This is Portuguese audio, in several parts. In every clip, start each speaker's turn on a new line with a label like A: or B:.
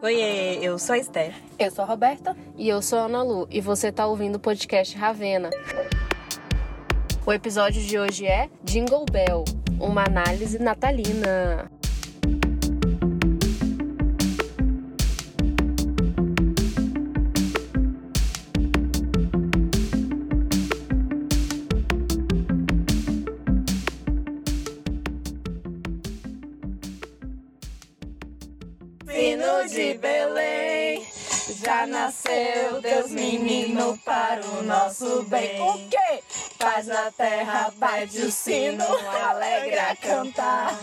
A: Oiê, eu sou a Esther.
B: Eu sou a Roberta.
C: E eu sou a Ana Lu. E você tá ouvindo o podcast Ravena. O episódio de hoje é Jingle Bell uma análise natalina.
A: Já nasceu Deus menino para o nosso bem.
B: O quê?
A: Paz na terra, bate o sino, alegre a cantar.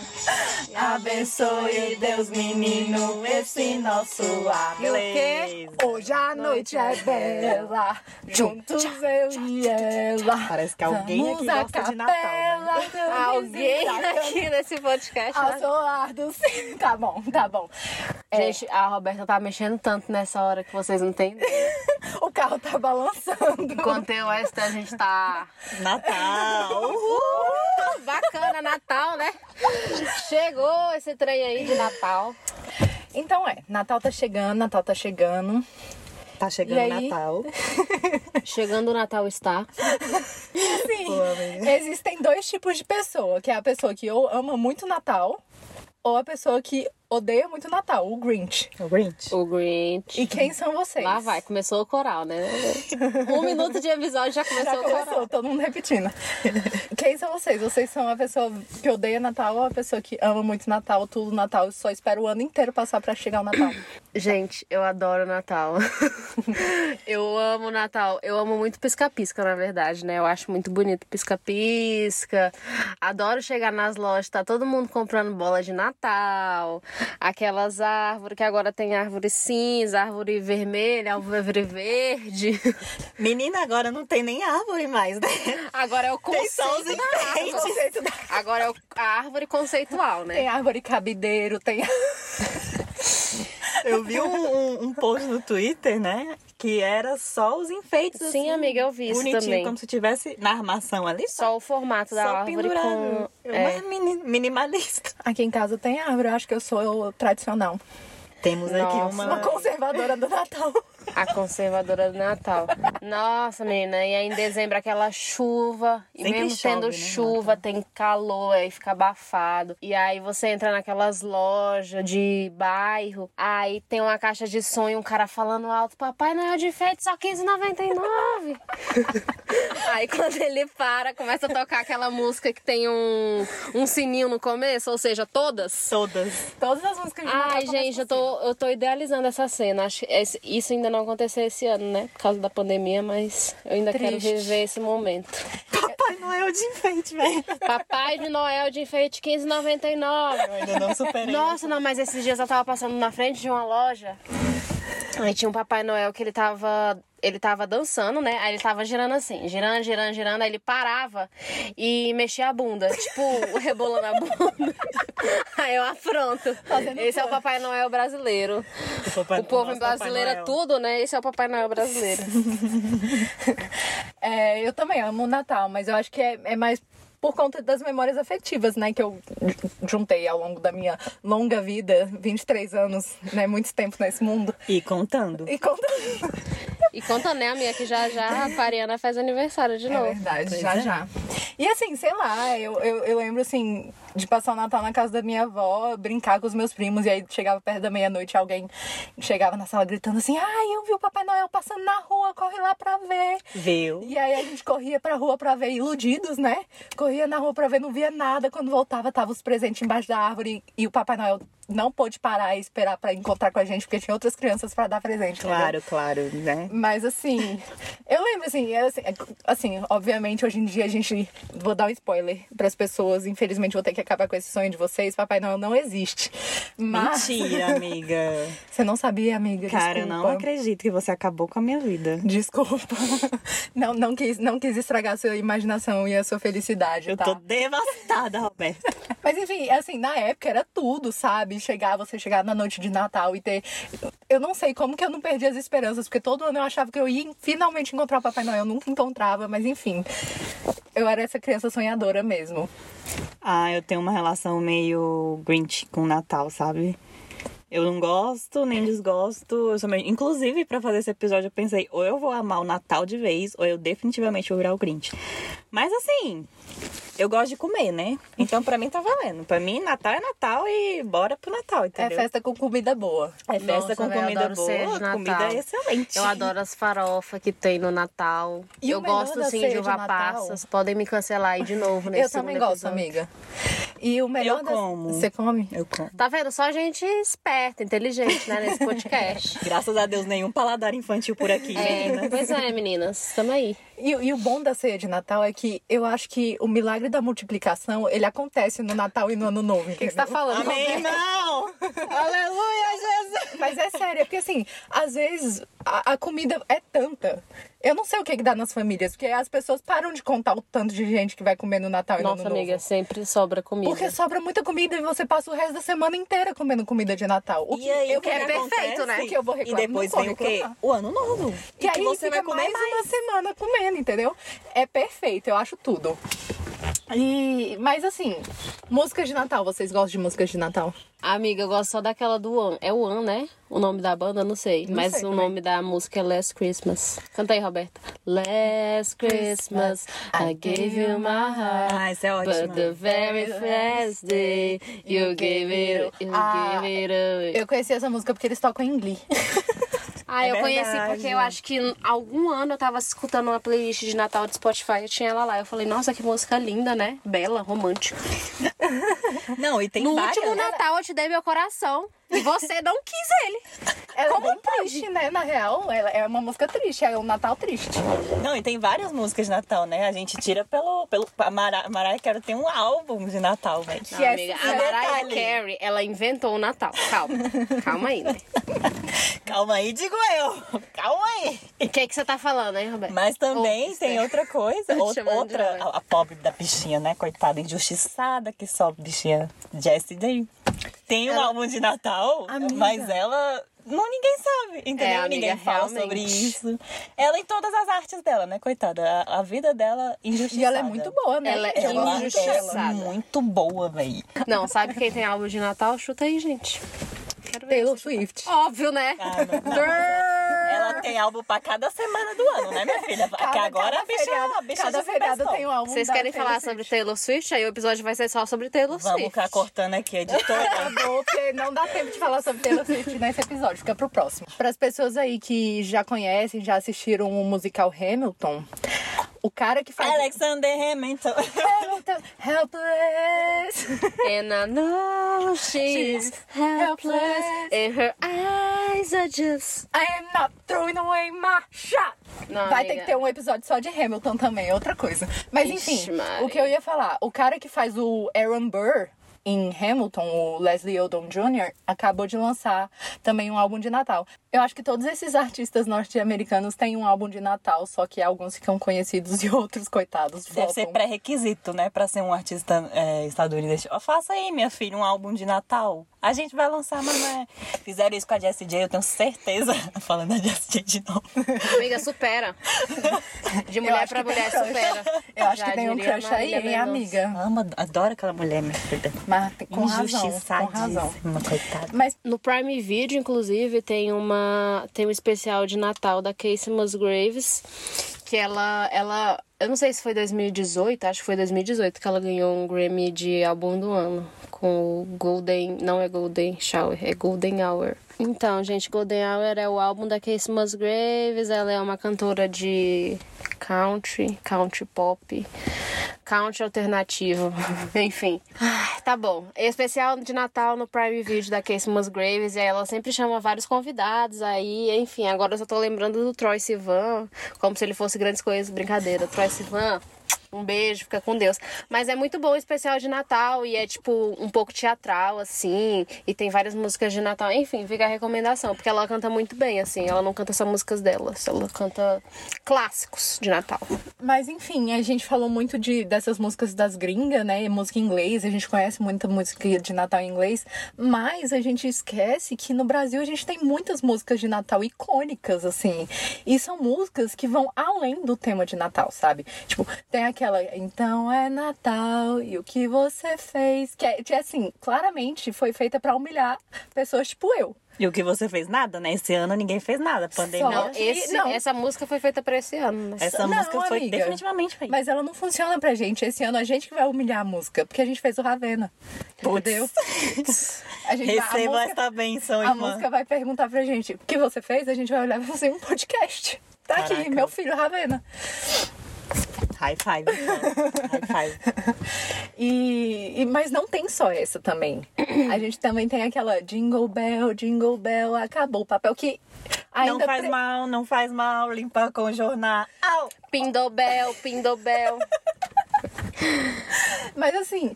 A: Abençoe Deus menino, esse nosso lar.
B: E o quê? Hoje a noite é bela, juntos eu e ela.
A: Parece que alguém
B: Vamos
A: aqui gosta de Natal. né?
C: Alguém aqui nesse podcast.
B: Ao
C: né?
B: soar do sino. Tá bom, tá bom. É,
C: Gente, a Roberta tá mexendo tanto nessa hora que vocês não ideia.
B: o carro tá balançando.
C: Enquanto eu e a Esther, a gente tá.
A: Natal!
C: Uh, bacana, Natal, né? Chegou esse trem aí de Natal.
B: Então é, Natal tá chegando, Natal tá chegando.
A: Tá chegando
B: aí?
A: Natal.
C: Chegando o Natal está.
B: Sim.
A: Pô.
B: Existem dois tipos de pessoa, que é a pessoa que ou ama muito Natal, ou a pessoa que odeia muito Natal, o Grinch.
A: O Grinch.
C: O Grinch.
B: E quem são vocês?
C: Lá vai, começou o coral, né? Um minuto de episódio já começou
B: Já
C: o coral.
B: começou, todo mundo repetindo. Quem são vocês? Vocês são a pessoa que odeia Natal ou a pessoa que ama muito Natal, tudo Natal, e só espera o ano inteiro passar pra chegar o Natal?
C: Gente, eu adoro Natal. eu amo Natal. Eu amo muito pisca-pisca, na verdade, né? Eu acho muito bonito pisca-pisca. Adoro chegar nas lojas, tá todo mundo comprando bola de Natal. Aquelas árvores, que agora tem árvore cinza, árvore vermelha, árvore verde.
A: Menina, agora não tem nem árvore mais, né?
C: Agora é o
A: Tem
C: conceito da árvore.
B: Conceito da-
C: Agora é a árvore conceitual, né?
B: Tem árvore cabideiro, tem.
A: Eu vi um, um, um post no Twitter, né? Que era só os enfeites.
C: Sim,
A: assim,
C: amiga, eu vi isso
A: bonitinho,
C: também.
A: como se tivesse na armação ali.
C: Só o formato da
A: só
C: árvore
A: pendurado.
C: com. É.
A: mini- minimalista.
B: Aqui em casa tem árvore, eu acho que eu sou tradicional.
A: Temos aqui
C: Nossa.
B: Uma
A: uma.
B: conservadora do Natal.
C: A conservadora do Natal. Nossa, menina, e aí em dezembro aquela chuva. E
A: Sempre
C: mesmo
A: chove,
C: tendo
A: né,
C: chuva, tem calor, aí fica abafado. E aí você entra naquelas lojas de bairro, aí tem uma caixa de som e um cara falando alto: Papai Noel de enfeite só 15,99. aí quando ele para, começa a tocar aquela música que tem um, um sininho no começo, ou seja, todas.
A: Todas.
B: Todas as músicas de Natal.
C: Ai, gente, eu
B: assim.
C: tô, eu tô idealizando essa cena. Acho isso ainda não aconteceu esse ano, né? Por causa da pandemia, mas eu ainda quero
B: Triste.
C: viver esse momento.
A: Papai Noel de enfeite, velho.
C: Papai de Noel de enfeite 15,99.
A: Eu ainda não superei.
C: Nossa, não, mas esses dias eu tava passando na frente de uma loja. Aí tinha um Papai Noel que ele tava. Ele tava dançando, né? Aí ele tava girando assim, girando, girando, girando. Aí ele parava e mexia a bunda. Tipo, rebolando a bunda. Aí eu afronto.
B: Fazendo
C: Esse é o. Papai Noel brasileiro.
A: O, papai-
C: O povo
A: Papai
C: brasileiro é tudo, né? Esse é o Papai Noel brasileiro.
B: É, eu também amo o Natal, mas eu acho que é, é mais por conta das memórias afetivas, né? Que eu juntei ao longo da minha longa vida, 23 anos, né? Muito tempo nesse mundo.
A: E contando.
B: E conta.
C: E conta, né, amiga, que já já a Pariana faz aniversário de
B: É
C: novo.
B: verdade,
A: Pois
B: já
A: é.
B: já. E assim, sei lá, eu, eu, eu lembro assim, de passar o Natal na casa da minha avó, brincar com os meus primos, e aí chegava perto da meia-noite, alguém chegava na sala gritando assim, ai, eu vi o Papai Noel passando na rua, corre lá pra ver.
A: Viu?
B: E aí a gente corria pra rua pra ver iludidos, né? Corria na rua pra ver, não via nada. Quando voltava, tava os presentes embaixo da árvore e o Papai Noel não pôde parar e esperar pra encontrar com a gente, porque tinha outras crianças pra dar presente. entendeu?
A: Claro, claro, né?
B: Mas assim, eu lembro assim, é assim, assim, obviamente hoje em dia a gente. Vou dar um spoiler pras pessoas, infelizmente vou ter que acabar com esse sonho de vocês. Papai Noel não existe. Mas.
A: Mentira, amiga.
B: Você não sabia, amiga?
A: Cara, eu
B: Desculpa.
A: não acredito que você acabou com a minha vida.
B: Desculpa. Não, não, quis, não quis estragar a sua imaginação e a sua felicidade.
A: Eu
B: tá?
A: tô devastada, Roberta.
B: Mas enfim, assim, na época era tudo, sabe? Chegar, você chegar na noite de Natal e ter. Eu não sei como que eu não perdi as esperanças, porque todo ano eu achava que eu ia finalmente encontrar o Papai Noel. Eu nunca encontrava, mas enfim. Eu era essa criança sonhadora mesmo.
A: Ah, eu tenho uma relação meio Grinch com o Natal, sabe? Eu não gosto, nem desgosto. Eu sou meio... Inclusive, pra fazer esse episódio, eu pensei, ou eu vou amar o Natal de vez, ou eu definitivamente vou virar o Grinch. Mas assim, eu gosto de comer, né? Então pra mim tá valendo. Pra mim, Natal é Natal e bora pro Natal,
B: É
A: entendeu?
B: festa com comida boa.
A: É festa
C: Nossa,
A: com
C: véi, eu
A: comida boa,
C: de
A: comida excelente.
C: Eu adoro as farofas que tem no Natal.
B: E
C: eu
B: o melhor
C: gosto
B: da
C: sim de uva
B: Natal-
C: passas. Podem me cancelar aí de novo nesse
B: Eu também gosto,
C: episódio.
B: amiga. E o melhor
A: Eu
B: das-
A: como.
B: Você come?
A: Eu como.
C: Tá vendo? Só gente esperta, inteligente, né, nesse podcast.
A: Graças a Deus, nenhum paladar infantil por aqui,
C: É,
A: meninas.
C: pois é, meninas. Tamo aí.
B: E, e o bom da ceia de Natal é que eu acho que o milagre da multiplicação, ele acontece no Natal e no Ano Novo.
C: O que, que você tá falando?
A: Amém, não! Aleluia, Jesus!
B: Mas é sério, é porque assim, às vezes a, a comida é tanta. Eu não sei o que, que dá nas famílias, porque as pessoas param de contar o tanto de gente que vai comer no Natal e no
C: Nossa, amiga,
B: Novo.
C: sempre sobra comida.
B: Porque sobra muita comida e você passa o resto da semana inteira comendo comida de Natal. O
A: E aí,
B: eu
A: o que
C: é perfeito, né?
B: O que eu vou
A: E
B: reclamar?
A: depois
B: não vou
A: vem o quê? O ano novo.
B: Que aí
A: você
B: fica
A: vai comer
B: mais, uma semana comendo, entendeu? É perfeito, eu acho tudo. E, mas assim, músicas de Natal, vocês gostam de músicas de Natal?
C: Amiga, eu gosto só daquela do One. É One, né? O nome da banda, não sei.
B: Não
C: mas
B: sei
C: o
B: também.
C: nome da música é Last Christmas. Canta aí, Roberta. Last Christmas, I gave you my heart.
A: Ah, isso é ótimo.
C: But the very first day you gave it, you
B: Ah,
C: gave it away.
B: Eu conheci essa música porque eles tocam em Glee.
C: Ah,
A: É
C: eu conheci
A: verdade.
C: porque eu acho que algum ano eu tava escutando uma playlist de Natal de Spotify e tinha ela lá. Eu falei, nossa, que música linda, né? Bela, romântica.
A: Não, e tem
C: No
A: várias.
C: último Natal eu te dei meu coração e você não quis ele.
B: Ela
C: Como
B: é bem triste, né? Na real, ela é uma música triste, é um Natal triste.
A: Não, e tem várias músicas de Natal, né? A gente tira pelo. pelo a Mara, Mariah Carey tem um álbum de Natal, velho.
B: É
C: amiga, a Mariah. Carey, ela inventou o Natal. Calma. Calma aí, né?
A: Calma aí, digo eu. Calma aí.
C: O que, é que você tá falando, hein, Roberto?
A: Mas também tem outra coisa. outra, a, a pobre da bichinha, né? Coitada, injustiçada, que só bichinha Jessie Day. Tem um
C: Ela-
A: álbum de Natal,
B: Amiga.
A: mas ela. Não, ninguém sabe, entendeu?
C: É, amiga,
A: ninguém fala
C: realmente.
A: sobre isso. Ela em todas as artes dela, né, coitada? A, a vida dela injustiçada.
B: E ela é muito boa, né?
C: Ela é
A: Ela
B: amo
C: injustiçada.
A: é muito boa, véi.
C: Não, sabe quem tem álbum de Natal? Chuta aí, gente. Quero ver.
B: Taylor Swift.
C: Óbvio, né?
A: Ah, não, não. Ela tem álbum pra cada semana do ano, né, minha filha? que agora a bicha,
B: feriado,
A: a bicha
B: cada feriado tem um álbum
C: Vocês querem
B: Taylor
C: falar
B: Swift.
C: sobre Taylor Swift? Aí o episódio vai ser só sobre Taylor
A: Vamos
C: Swift.
A: ficar cortando aqui, editora.
B: Acabou, porque não dá tempo de falar sobre Taylor Swift nesse episódio, fica pro próximo. Para as pessoas aí que já conhecem, já assistiram o musical Hamilton, o cara que faz.
A: Alexander Hamilton.
B: Hamilton, helpless.
C: And I know she's helpless And her eyes are just
B: I am not throwing away my shot.
C: Não,
B: Vai
C: amiga.
B: ter que ter um episódio só de Hamilton também, outra coisa. Mas
C: Ixi,
B: enfim,
C: Maria.
B: o que eu ia falar, o cara que faz o Aaron Burr em Hamilton, o Leslie Odom Jr., acabou de lançar também um álbum de Natal. Eu acho que todos esses artistas norte-americanos têm um álbum de Natal, só que alguns ficam conhecidos e outros, coitados,
A: Deve ser pré-requisito, né, pra ser um artista é, estadunidense. Ó, faça aí, minha filha, um álbum de Natal. A gente vai lançar, mas não é. Fizeram isso com a Jessie J, eu tenho certeza. Falando da Jessie J de novo.
C: Amiga, supera De mulher pra mulher, supera
B: Eu acho
C: Já
B: que tem um crush aí, hein, amiga?
A: Amo, adoro aquela mulher, minha filha.
B: Com razão, com razão.
A: Coitada.
B: Mas
C: No Prime Video, inclusive, tem uma tem um especial de Natal da Casey Musgraves, que ela ela eu não sei se foi 2018, acho que foi 2018 que ela ganhou um Grammy de álbum do ano com o Golden, não é Golden Shower, é Golden Hour. Então, gente, Golden Hour é o álbum da Casey Musgraves, ela é uma cantora de country, country pop, country alternativo, enfim. Tá bom. Especial de Natal no Prime Video da Casey Musgraves, e ela sempre chama vários convidados aí, enfim. Agora eu só tô lembrando do Troy Sivan, como se ele fosse grandes coisas, brincadeira. Troy Sivan, um beijo, fica com Deus. Mas é muito bom o especial de Natal e é tipo um pouco teatral, assim. E tem várias músicas de Natal. Enfim, fica a recomendação, porque ela canta muito bem, assim. Ela não canta só músicas delas, ela canta clássicos de Natal.
B: Mas enfim, a gente falou muito de, dessas músicas das gringas, né? Música em inglês, a gente conhece muita música de Natal em inglês, mas a gente esquece que no Brasil a gente tem muitas músicas de Natal icônicas, assim. E são músicas que vão além do tema de Natal, sabe? Tipo, tem aquela aquela, então é Natal e o que você fez? Que, é, que assim, claramente foi feita pra humilhar pessoas tipo eu.
A: E o que você fez? Nada, né? Esse ano ninguém fez nada. Pandemia.
C: Não, esse-
B: não.
C: Essa música foi feita pra esse ano. né?
A: Essa
B: Não,
A: música foi
B: amiga.
A: definitivamente feita.
B: Mas ela não funciona pra gente. Esse ano a gente que vai humilhar a música, porque a gente fez o Ravena. Entendeu? A gente vai- a
A: Receba
B: música-
A: essa benção,
B: A
A: irmã.
B: música vai perguntar pra gente o que você fez, a gente vai olhar e fazer um podcast. Tá aqui,
A: Caraca.
B: meu filho Ravena.
A: High five. então. High five.
B: E, e- mas não tem só essa também. A gente também tem aquela Jingle Bell, Jingle Bell, acabou o papel que ainda
A: não faz
B: pre-
A: mal, não faz mal, limpar com jornal.
C: Pindobel, Pindobel.
B: Mas assim,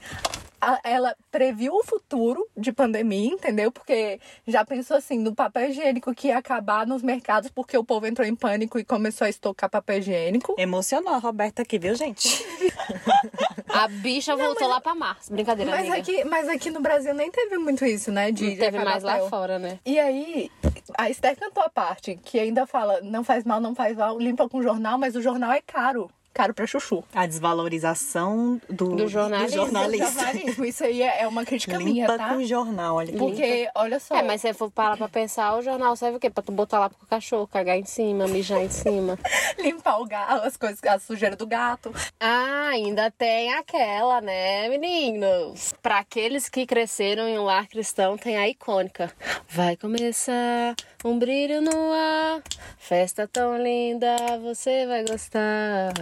B: ela previu o futuro de pandemia, entendeu? Porque já pensou assim, no papel higiênico que ia acabar nos mercados porque o povo entrou em pânico e começou a estocar papel higiênico.
A: Emocionou a Roberta aqui, viu, gente?
C: A bicha voltou lá pra Mars. Brincadeira,
B: Mas
C: amiga.
B: aqui, mas aqui no Brasil nem teve muito isso, né? De,
C: Não
B: de
C: teve
B: acabar
C: mais lá fora, né?
B: E aí, a Esther cantou a parte que ainda fala: não faz mal, não faz mal, limpa com jornal, mas o jornal é caro. Caro pra chuchu.
A: A desvalorização do,
C: Do jornalista.
A: do.
B: Jornalismo, isso aí é uma crítica minha,
A: Limpa
B: tá?
A: com jornal, olha.
B: Porque, olha só.
C: É, mas se for parar pra pensar, o jornal serve o quê? Pra tu botar lá pro cachorro, cagar em cima, mijar em cima.
B: limpar o gato, as coisas, a sujeira do gato.
C: Ah, ainda tem aquela, né, meninos? Pra aqueles que cresceram em um lar cristão, tem a icônica. Vai começar um brilho no ar, festa tão linda, você vai gostar.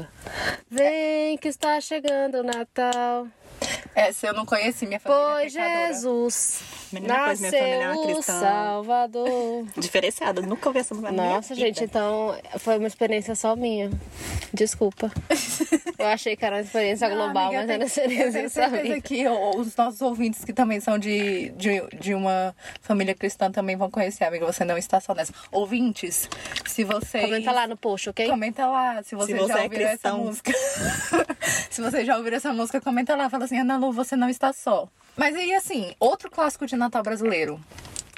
C: Vem que está chegando o Natal.
B: Essa eu não conheci, minha família é
C: Pois
B: pecadora.
C: Jesus
A: Menina, pois minha família é uma cristã.
C: Salvador.
A: Diferenciada, nunca ouvi essa música. na minha
C: Nossa,
A: vida.
C: gente, então foi uma experiência só minha. Desculpa. Eu achei que era uma experiência
B: Não,
C: global,
B: amiga,
C: mas era uma
B: eu tenho- eu
C: experiência
B: tenho
C: só
B: certeza
C: minha.
B: que o- os nossos ouvintes que também são de, de, de uma família cristã também vão conhecer, amiga. Você não está só nessa. Ouvintes, se vocês.
C: Comenta lá no post, ok?
B: Comenta lá se vocês
A: você
B: já
A: é
B: ouviram essa
A: cristão.
B: música. se vocês já ouviram essa música, comenta lá. Fala assim, Ana Lu, você não está só. Mas aí, assim, outro clássico de Natal brasileiro.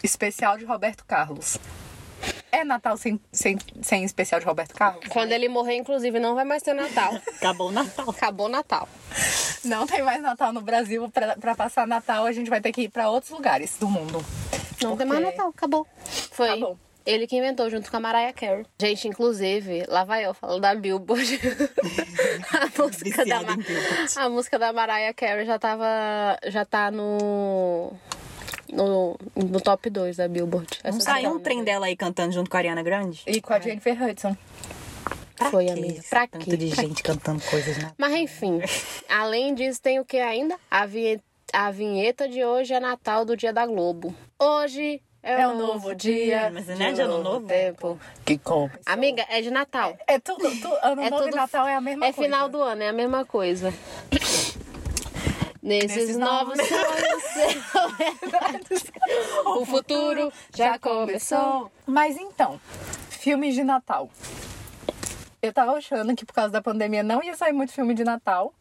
B: Especial de Roberto Carlos. É Natal sem, sem, sem especial de Roberto Carlos?
C: Quando ele morrer, inclusive, não vai mais ter Natal.
A: Acabou o Natal.
C: Acabou o Natal.
B: Não tem mais Natal no Brasil. Pra, pra passar Natal, a gente vai ter que ir pra outros lugares do mundo.
C: Não tem
B: Porque-
C: mais Natal, acabou. Foi
B: Acabou.
C: Ele que inventou junto com a Mariah Carey. Gente, inclusive, lá vai eu falando da Billboard. a música da, Ma-
A: Billboard.
C: a música da Mariah Carey já tava já tá no no, no top 2 da Billboard. Essa
A: saiu um trem dela aí cantando junto com a Ariana Grande?
B: E com a Jennifer Hudson.
A: Pra
C: Foi,
A: quê
C: amiga. Pra
A: tanto
C: quê?
A: de gente cantando coisas, né?
C: Mas enfim, além disso, tem o que ainda? A vinheta, a vinheta de hoje é Natal do Dia da Globo. Hoje é,
B: É
C: um
B: um novo dia.
A: Mas não é de ano novo?
C: tempo.
B: Que começou.
C: Amiga, é de Natal.
B: É tudo, tu- ano
C: É
B: novo
C: tudo-
B: e Natal é a mesma
C: É
B: coisa.
C: final do ano, é a mesma coisa. Nesses,
B: Nesses
C: novos
B: novos-
C: sonhos, o futuro já começou.
B: Mas então, filmes de Natal. Eu tava achando que por causa da pandemia não ia sair muito filme de Natal,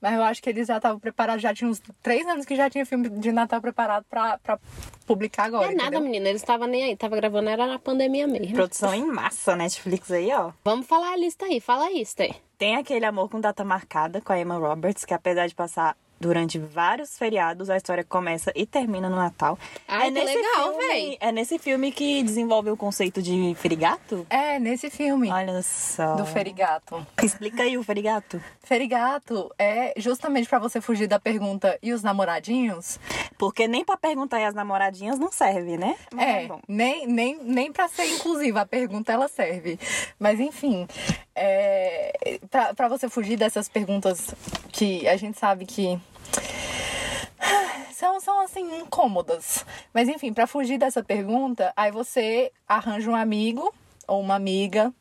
B: mas eu acho que eles já estavam preparados, já tinha uns três anos que já tinha filme de Natal preparado pra, pra publicar
C: Não
B: agora.
C: é nada,
B: entendeu?
C: menina. Eles estavam nem aí. Tava gravando, era na pandemia mesmo.
A: Produção em massa, Netflix aí, ó.
C: Vamos falar a lista aí. Fala aí, Stê.
A: Tem aquele Amor com Data Marcada com a Emma Roberts, que apesar de passar durante vários feriados, a história começa e termina no Natal.
C: Ai, que legal,
A: filme-
C: véi.
A: É nesse filme que desenvolve o conceito de ferigato?
B: É, nesse filme
A: Olha só.
B: do Ferigato.
A: Explica aí o ferigato.
B: Ferigato é justamente pra você fugir da pergunta e os namoradinhos?
A: Porque nem pra perguntar aí as namoradinhas não serve, né? Mas
B: É,
A: tá bom.
B: nem, nem, nem pra ser inclusiva, a pergunta ela serve. Mas enfim, é, pra você fugir dessas perguntas que a gente sabe que são, são assim, incômodas. Mas enfim, pra fugir dessa pergunta, aí você arranja um amigo ou uma amiga,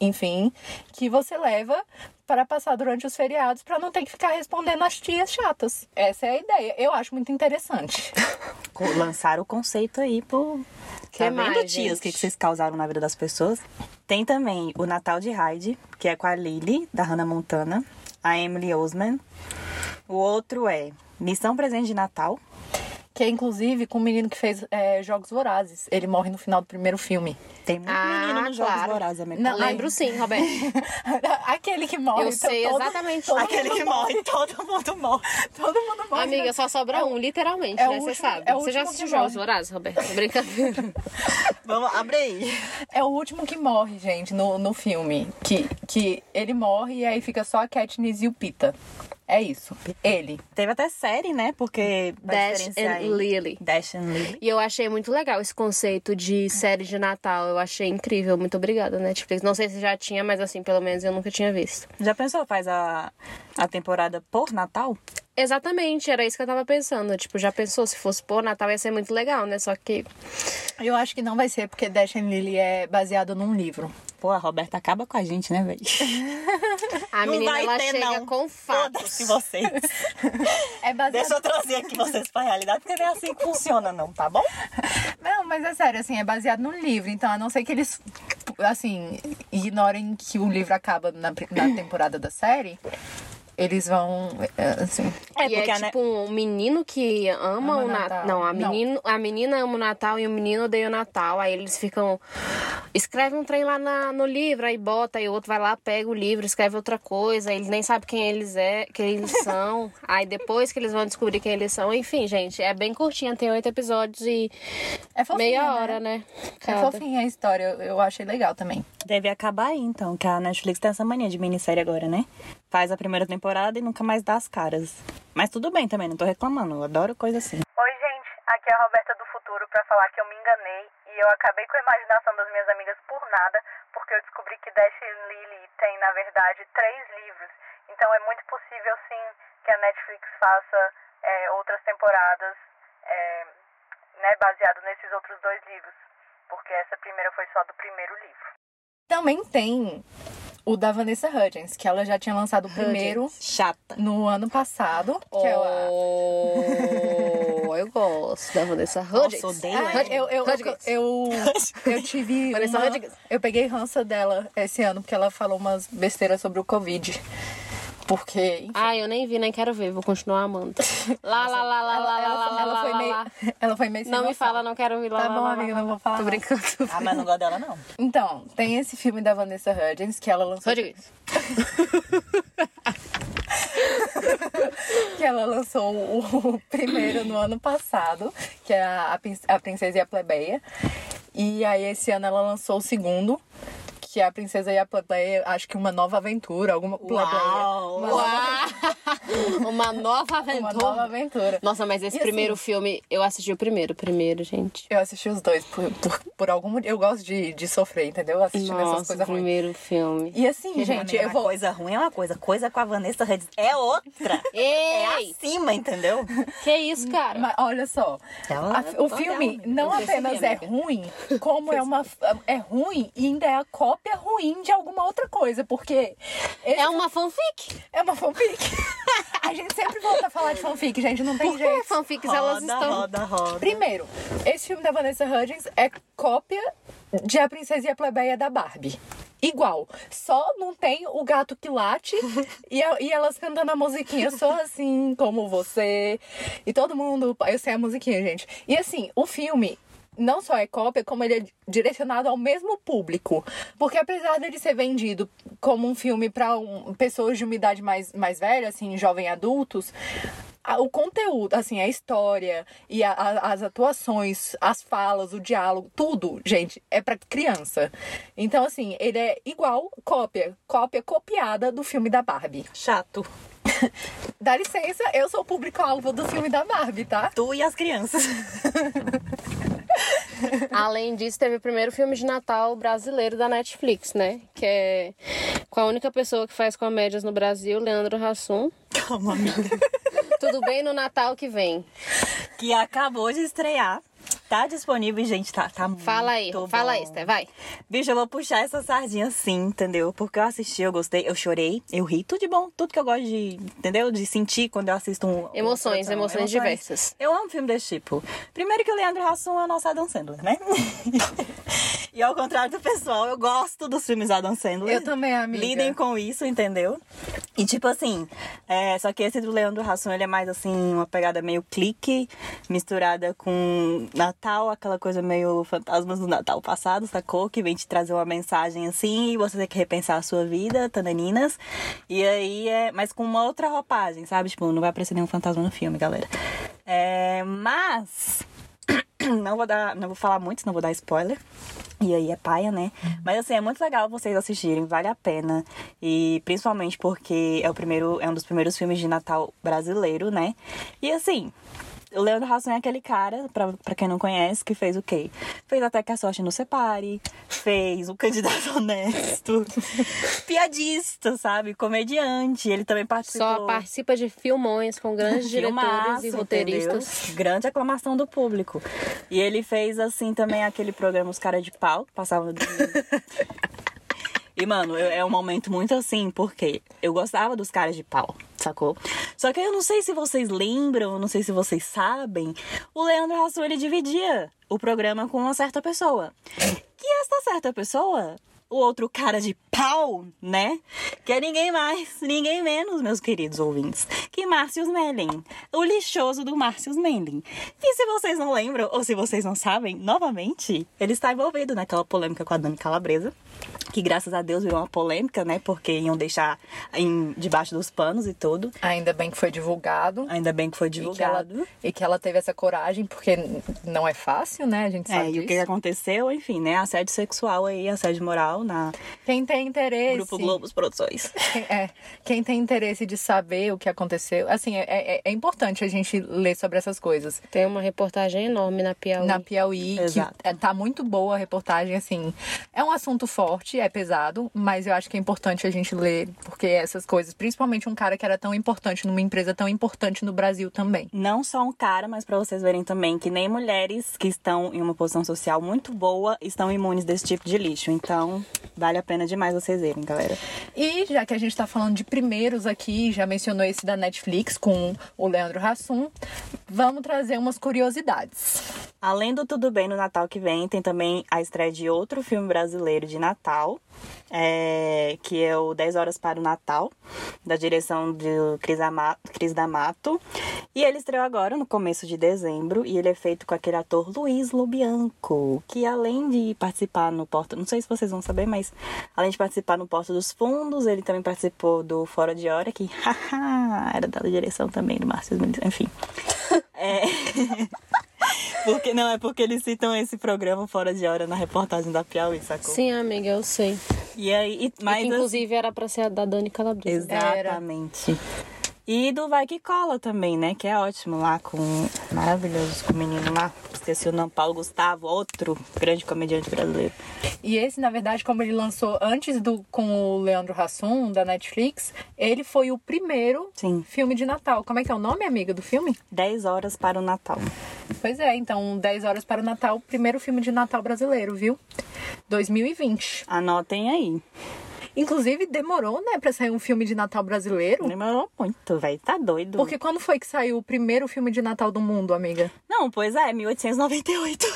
B: enfim, que você leva para passar durante os feriados pra não ter que ficar respondendo as tias chatas. Essa é a ideia. Eu acho muito interessante.
A: Lançaram o conceito aí por.
C: Que
A: tá vendo,
C: mais,
A: tias, o que, que vocês causaram na vida das pessoas? Tem também o Natal de Hyde, que é com a Lily, da Hannah Montana, a Emily Osman. O outro é Missão Presente de Natal.
B: Que é inclusive com o menino que fez é, Jogos Vorazes. Ele morre no final do primeiro filme.
A: Tem muito
C: Ah,
A: menino nos Jogos
C: claro.
A: Vorazes, amigo.
B: Não,
C: Lembro sim, Roberto.
B: Aquele que morre.
C: Eu
B: então
C: sei
B: todo-
C: exatamente.
B: todo
A: Aquele que morre, todo mundo morre.
B: Todo mundo morre.
C: Amiga, só sobra um, literalmente,
B: é
C: né? Você sabe.
B: é
C: Você já assistiu Jogos. Vorazes, Roberto? Brincadeira.
A: Vamos, abre aí.
B: É o último que morre, gente, no, no filme. Que, que ele morre e aí fica só a Katniss e o Pita. É isso. Ele.
A: Teve até série, né? Porque.
C: Dash and. Lily.
A: Dash and Lily.
C: E eu achei muito legal esse conceito de série de Natal. Eu achei incrível. Muito obrigada, Netflix. Não sei se já tinha, mas assim, pelo menos eu nunca tinha visto.
A: Já pensou, faz a, a temporada por Natal?
C: Exatamente, era isso que eu tava pensando. Tipo, já pensou se fosse por Natal ia ser muito legal, né? Só que.
B: Eu acho que não vai ser, porque Dash and Lily é baseado num livro.
A: Pô, a Roberta acaba com a gente, né, velho?
C: A
A: Não
C: menina
A: vai
C: ela
A: ter,
C: chega
A: não.
C: com fatos.
A: Foda-se vocês.
B: É baseado.
A: Deixa eu trazer aqui vocês pra realidade, porque não é assim que funciona, não, tá bom?
B: Não, mas é sério, assim, é baseado num livro. Então, a não ser que eles, assim, ignorem que o livro acaba na, na temporada da série, eles vão, é, assim...
A: É,
C: e
A: porque
C: é tipo um menino que ama,
B: Ama
C: o Natal.
B: Natal.
C: Não, a,
B: Não.
C: menino, a menina ama o Natal e o menino odeia o Natal. Aí eles ficam. Escreve um trem lá na- no livro, aí bota, aí o outro vai lá, pega o livro, escreve outra coisa. Eles nem sabem quem eles é, quem eles são. aí depois que eles vão descobrir quem eles são. Enfim, gente, é bem curtinha, tem oito episódios e
B: É fofinha,
C: meia
B: né?
C: hora, né?
B: É
C: Cada.
B: fofinha a história, eu, eu achei legal também.
A: Deve acabar aí, então, que a Netflix tem essa mania de minissérie agora, né? Faz a primeira temporada e nunca mais dá as caras. Mas tudo bem também, não tô reclamando. Eu adoro coisa assim.
D: Oi, gente. Aqui é a Roberta do Futuro para falar que eu me enganei e eu acabei com a imaginação das minhas amigas por nada, porque eu descobri que Dash Lily tem, na verdade, três livros. Então é muito possível, sim, que a Netflix faça é, outras temporadas é, né, baseado nesses outros dois livros, porque essa primeira foi só do primeiro livro.
B: Também tem o da Vanessa Hudgens, que ela já tinha lançado o primeiro
A: Chata.
B: no ano passado, que é o...
C: Oh, eu gosto da Vanessa Hudgens.
A: Nossa, odeio
B: Ah,
A: ela.
B: eu, eu,
C: Hudgens.
B: eu, eu tive.
C: Vanessa
B: uma-
C: Hudgens.
B: eu peguei rança dela esse ano, porque ela falou umas besteiras sobre o Covid. Porque, enfim,
C: Ah, eu nem vi, nem quero ver, vou continuar amando. Lá, lá, lá, lá, lá, lá, lá, lá,
B: ela,
C: lá,
B: foi
C: lá,
B: meio.
C: lá.
B: Ela foi meio sem
C: Não me
B: noção.
C: fala, não quero ouvir lá.
B: Tá
C: lá,
B: bom,
C: lá,
B: amiga,
C: lá.
B: não vou falar.
C: Tô brincando.
A: Ah, mas não gosto dela, não.
B: Então, tem esse filme da Vanessa Hudgens que ela lançou.
C: Rodrigues.
B: que ela lançou o primeiro no ano passado, que é a, a Princesa e a Plebeia. E aí esse ano ela lançou o segundo, que é a Princesa e a Plebeia, acho que uma nova aventura, alguma.
A: Uau!
B: Uma, nova,
C: Uau! Uma nova
B: uma
C: aventura.
B: nova aventura.
C: Nossa, mas esse
B: E assim-
C: primeiro filme, eu assisti o primeiro, primeiro, gente.
B: Eu assisti os dois por, por, por algum motivo. Eu gosto de, de sofrer, entendeu? Assistindo essas
C: Nossa, o
B: coisas ruins.
C: primeiro filme.
B: E assim, gente, eu
A: Uma
B: vou.
A: Coisa ruim é uma coisa, coisa com a Vanessa Hudgens é outra. É acima, entendeu?
C: Que isso, cara?
B: Mas olha só,
A: Ela-
B: a- o
A: ela-
B: filme não apenas é ruim, como é uma é ruim e ainda é a cópia ruim de alguma outra coisa, porque esse
C: É uma fanfic.
B: é uma fanfic. A gente sempre volta a falar de fanfic, gente, não tem
C: Por que
B: jeito.
C: fanfics elas
A: Roda,
C: estão...
A: roda, roda.
B: Primeiro, esse filme da Vanessa Hudgens é cópia de A Princesa e a Plebeia da Barbie. Igual. Só não tem o gato que late e, a- e elas cantando a musiquinha só assim, como você. E todo mundo. Eu sei a musiquinha, gente. E assim, o filme. Não só é cópia, como ele é direcionado ao mesmo público. Porque apesar dele ser vendido como um filme para pessoas de uma idade mais, mais velha, assim, jovem adultos, o conteúdo, assim, a história e a- a- as atuações, as falas, o diálogo, tudo, gente, é pra criança. Então, assim, ele é igual cópia, cópia copiada do filme da Barbie.
A: Chato.
B: Dá licença, eu sou o público-alvo do filme da Barbie, tá?
A: Tu e as crianças.
C: Além disso, teve o primeiro filme de Natal brasileiro da Netflix, né? Que é com a única pessoa que faz comédias no Brasil, Leandro Hassum.
A: Calma, amiga.
C: Tudo bem no Natal que vem.
A: Que acabou de estrear. Tá disponível, gente. Tá, tá muito
C: Fala aí, fala aí,
A: bom.
C: Esté, vai.
A: Bicho, eu vou puxar essa sardinha sim, entendeu? Porque eu assisti, eu gostei, eu chorei, eu ri, tudo de bom, tudo que eu gosto de, entendeu? De sentir quando eu assisto um.
C: Emoções,
A: produção.
C: emoções diversas.
A: Eu amo filme desse tipo. Primeiro que o Leandro Hassum é o nosso Adam Sandler, né? e ao contrário do pessoal, eu gosto dos filmes Adam Sandler.
B: Eu também, amiga.
A: Lidem com isso, entendeu? E tipo assim, é, só que esse do Leandro Hassum, ele é mais assim, uma pegada meio clique, misturada com Natal, aquela coisa meio fantasmas do Natal passado, sacou? Que vem te trazer uma mensagem assim, e você tem que repensar a sua vida, tananinas. E aí é. Mas com uma outra roupagem, sabe? Tipo, não vai aparecer nenhum fantasma no filme, galera. É, mas. Não vou dar. Não vou falar muito, não vou dar spoiler. E aí é paia, né? Mas assim, é muito legal vocês assistirem, vale a pena. E principalmente porque é o primeiro, é um dos primeiros filmes de Natal brasileiro, né? E assim, o Leandro Hassum é aquele cara, pra, pra quem não conhece, que fez o quê? Fez Até que a Sorte nos Separe, fez O Candidato Honesto, piadista, sabe? Comediante. Ele também participou...
C: Só participa de filmões com grandes diretores e roteiristas.
A: entendeu? Grande aclamação do público. E ele fez, assim, também aquele programa Os Cara de Pau, que passava. E, mano, é um momento muito assim, porque eu gostava dos caras de pau, sacou? Só que eu não sei se vocês lembram, não sei se vocês sabem, o Leandro Hassum, ele dividia o programa com uma certa pessoa. Que essa certa pessoa, o outro cara de pau, né? Que é ninguém mais, ninguém menos, meus queridos ouvintes, que Márcio Smelling. O lixoso do Márcio Smelling. E se vocês não lembram, ou se vocês não sabem, novamente, ele está envolvido naquela polêmica com a Dani Calabresa. Que graças a Deus virou uma polêmica, né? Porque iam deixar em, debaixo dos panos e tudo.
B: Ainda bem que foi divulgado.
A: Ainda bem que foi
B: E que, ela,
A: divulgado.
B: e que ela teve essa coragem, porque não é fácil, né? A gente sabe
A: É, e o
B: disso.
A: que aconteceu, enfim, né? Assédio sexual aí, assédio moral na
B: Quem tem interesse...
A: Grupo Globos Produções.
B: Quem, é, quem tem interesse de saber o que aconteceu, assim, é, é, é importante a gente ler sobre essas coisas.
C: Tem uma reportagem enorme na Piauí.
B: Na Piauí,
A: Exato.
B: que é, tá muito boa a reportagem, assim. É um assunto forte, é pesado, mas eu acho que é importante a gente ler, porque essas coisas, principalmente um cara que era tão importante numa empresa tão importante no Brasil também.
A: Não só um cara, mas pra vocês verem também que nem mulheres que estão em uma posição social muito boa estão imunes desse tipo de lixo. Então, vale a pena demais vocês verem, galera.
B: E já que a gente tá falando de primeiros aqui, já mencionou esse da Netflix com o Leandro Hassum, vamos trazer umas curiosidades.
A: Além do Tudo Bem no Natal que vem, tem também a estreia de outro filme brasileiro de Natal, é, que é o 10 Horas para o Natal, da direção do Cris, Ama- Cris D'Amato. E ele estreou agora, no começo de dezembro, e ele é feito com aquele ator Luiz Lobianco, que além de participar no Porta... Não sei se vocês vão saber, mas além de participar no Porta dos Fundos, ele também participou do Fora de Hora, que haha, era da direção também do Márcio Mendes, enfim. É... Porque não, é porque eles citam esse programa fora de hora na reportagem da Piauí, sacou?
C: Sim, amiga, eu sei.
A: E aí, e,
C: E
A: mas
C: que, inclusive era pra ser a da Dani Calabresa.
A: exatamente. E do Vai Que Cola também, né? Que é ótimo lá com maravilhoso com o menino lá. Esqueci o nome, Paulo Gustavo, outro grande comediante brasileiro.
B: E esse, na verdade, como ele lançou antes do com o Leandro Hassum, da Netflix, ele foi o primeiro
A: Sim.
B: filme de Natal. Como é que é o nome, amiga, do filme?
A: 10 horas para o Natal.
B: Pois é, então 10 horas para o Natal, primeiro filme de Natal brasileiro, viu? 2020.
A: Anotem aí.
B: Inclusive, demorou, né, pra sair um filme de Natal brasileiro?
A: Demorou muito, velho. Tá doido.
B: Porque quando foi que saiu o primeiro filme de Natal do mundo, amiga?
A: Não, pois é, 1898.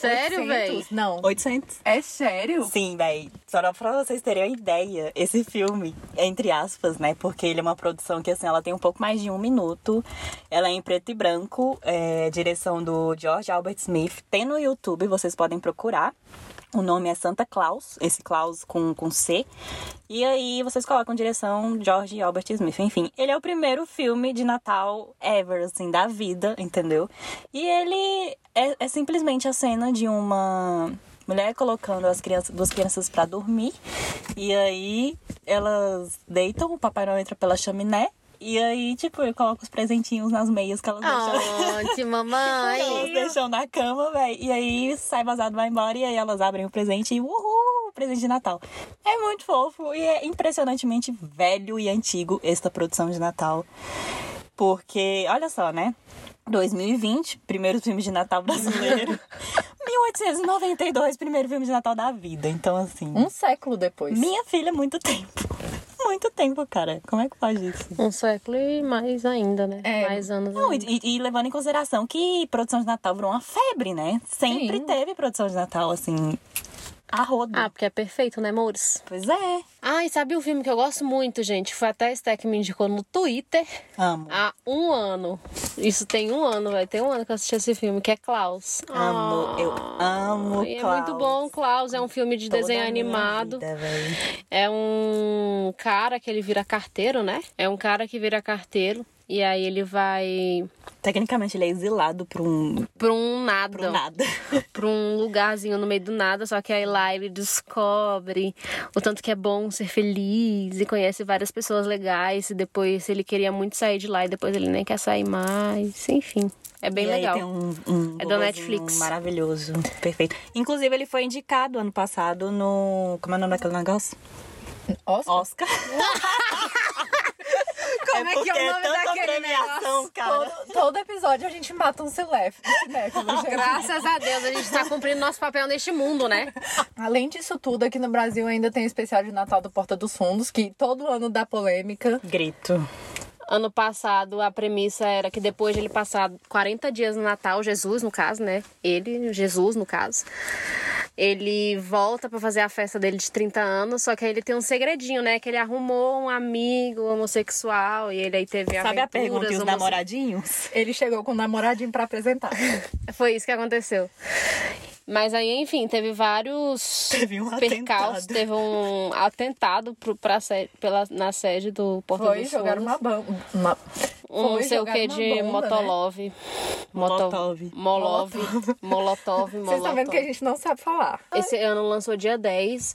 C: Sério,
B: 800?
C: velho?
B: Não.
A: 800.
B: É sério?
A: Sim, véi. Só pra vocês terem uma ideia, esse filme, entre aspas, né? Porque ele é uma produção que, assim, ela tem um pouco mais de um minuto. Ela é em preto e branco, é, direção do George Albert Smith. Tem no YouTube, vocês podem procurar. O nome é Santa Claus, esse Claus com, com C. E aí vocês colocam direção George Albert Smith. Enfim, ele é o primeiro filme de Natal ever, assim, da vida, entendeu? E ele é, é simplesmente a cena de uma mulher colocando as crianças, duas crianças pra dormir. E aí elas deitam, o Papai Noel entra pela chaminé. E aí, tipo, eu coloco os presentinhos nas meias que elas deixam.
C: Onde, mamãe?
A: Elas deixam na cama, velho. E aí sai vazado, vai embora. E aí elas abrem o presente e uhul, presente de Natal. É muito fofo e é impressionantemente velho e antigo esta produção de Natal. Porque, olha só, né? 2020, primeiro filme de Natal brasileiro. 1892, primeiro filme de Natal da vida. Então, assim.
B: Um século depois.
A: Minha filha, muito tempo. Muito tempo, cara. Como é que faz isso?
C: Um século e mais ainda, né?
B: É.
C: Mais anos
A: Não,
C: ainda.
A: e, e levando em consideração que produção de Natal virou uma febre, né? Sempre
B: Sim.
A: teve produção de Natal, assim. A rodo.
C: Ah, porque é perfeito, né, amores?
A: Pois é.
C: Ah, e sabe um filme que eu gosto muito, gente? Foi até a que me indicou no Twitter
A: Amo.
C: há um ano. Isso tem um ano, vai ter um ano que eu assisti esse filme, que é Klaus.
A: Amo, eu amo
C: E é
A: Klaus.
C: muito bom, Klaus. É um filme de
A: Toda
C: desenho animado.
A: vida.
C: É um cara que ele vira carteiro, né? É um cara que vira carteiro. E aí ele vai
A: Tecnicamente ele é exilado pra um,
C: pra um nada.
A: pra um nada.
C: pra um lugarzinho no meio do nada, só que aí lá ele descobre o tanto que é bom ser feliz e conhece várias pessoas legais e depois ele queria muito sair de lá e depois ele nem quer sair mais, enfim. É bem
A: e
C: legal.
A: Aí tem um, um
C: É da
A: robozinho
C: Netflix.
A: Maravilhoso, perfeito. Inclusive, ele foi indicado ano passado no. Como é o nome daquele negócio?
B: Oscar?
A: Oscar.
B: Como é que é o nome
A: tanta
B: daquele
A: premiação,
B: negócio?
A: cara.
B: Todo, todo episódio a gente mata um cinéfilo, cinéfilo, gente.
C: Graças a Deus, a gente tá cumprindo nosso papel neste mundo, né?
B: Além disso tudo, aqui no Brasil ainda tem o especial de Natal do Porta dos Fundos, que todo ano dá polêmica.
A: Grito.
C: Ano passado, a premissa era que depois de ele passar 40 dias no Natal, Jesus, no caso, né? Ele, Jesus, no caso. Ele volta pra fazer a festa dele de 30 anos, só que aí ele tem um segredinho, né? Que ele arrumou um amigo homossexual e ele aí teve
A: Sabe a pergunta e os namoradinhos?
B: Ele chegou com o namoradinho pra apresentar.
C: Foi isso que aconteceu. Mas aí, enfim, teve vários
A: Teve um
C: percalços.
A: atentado.
C: Teve um atentado pro, pra, pela, na sede do Porta
B: Foi
C: dos
B: jogar
C: Fundos.
B: uma bomba. Uma...
C: Um não
B: Foi
C: sei o que de
B: bomba, né?
C: Motolov.
A: Molotov.
C: Molov. Molotov.
B: Vocês estão vendo que a gente não sabe falar.
C: Esse ano lançou dia 10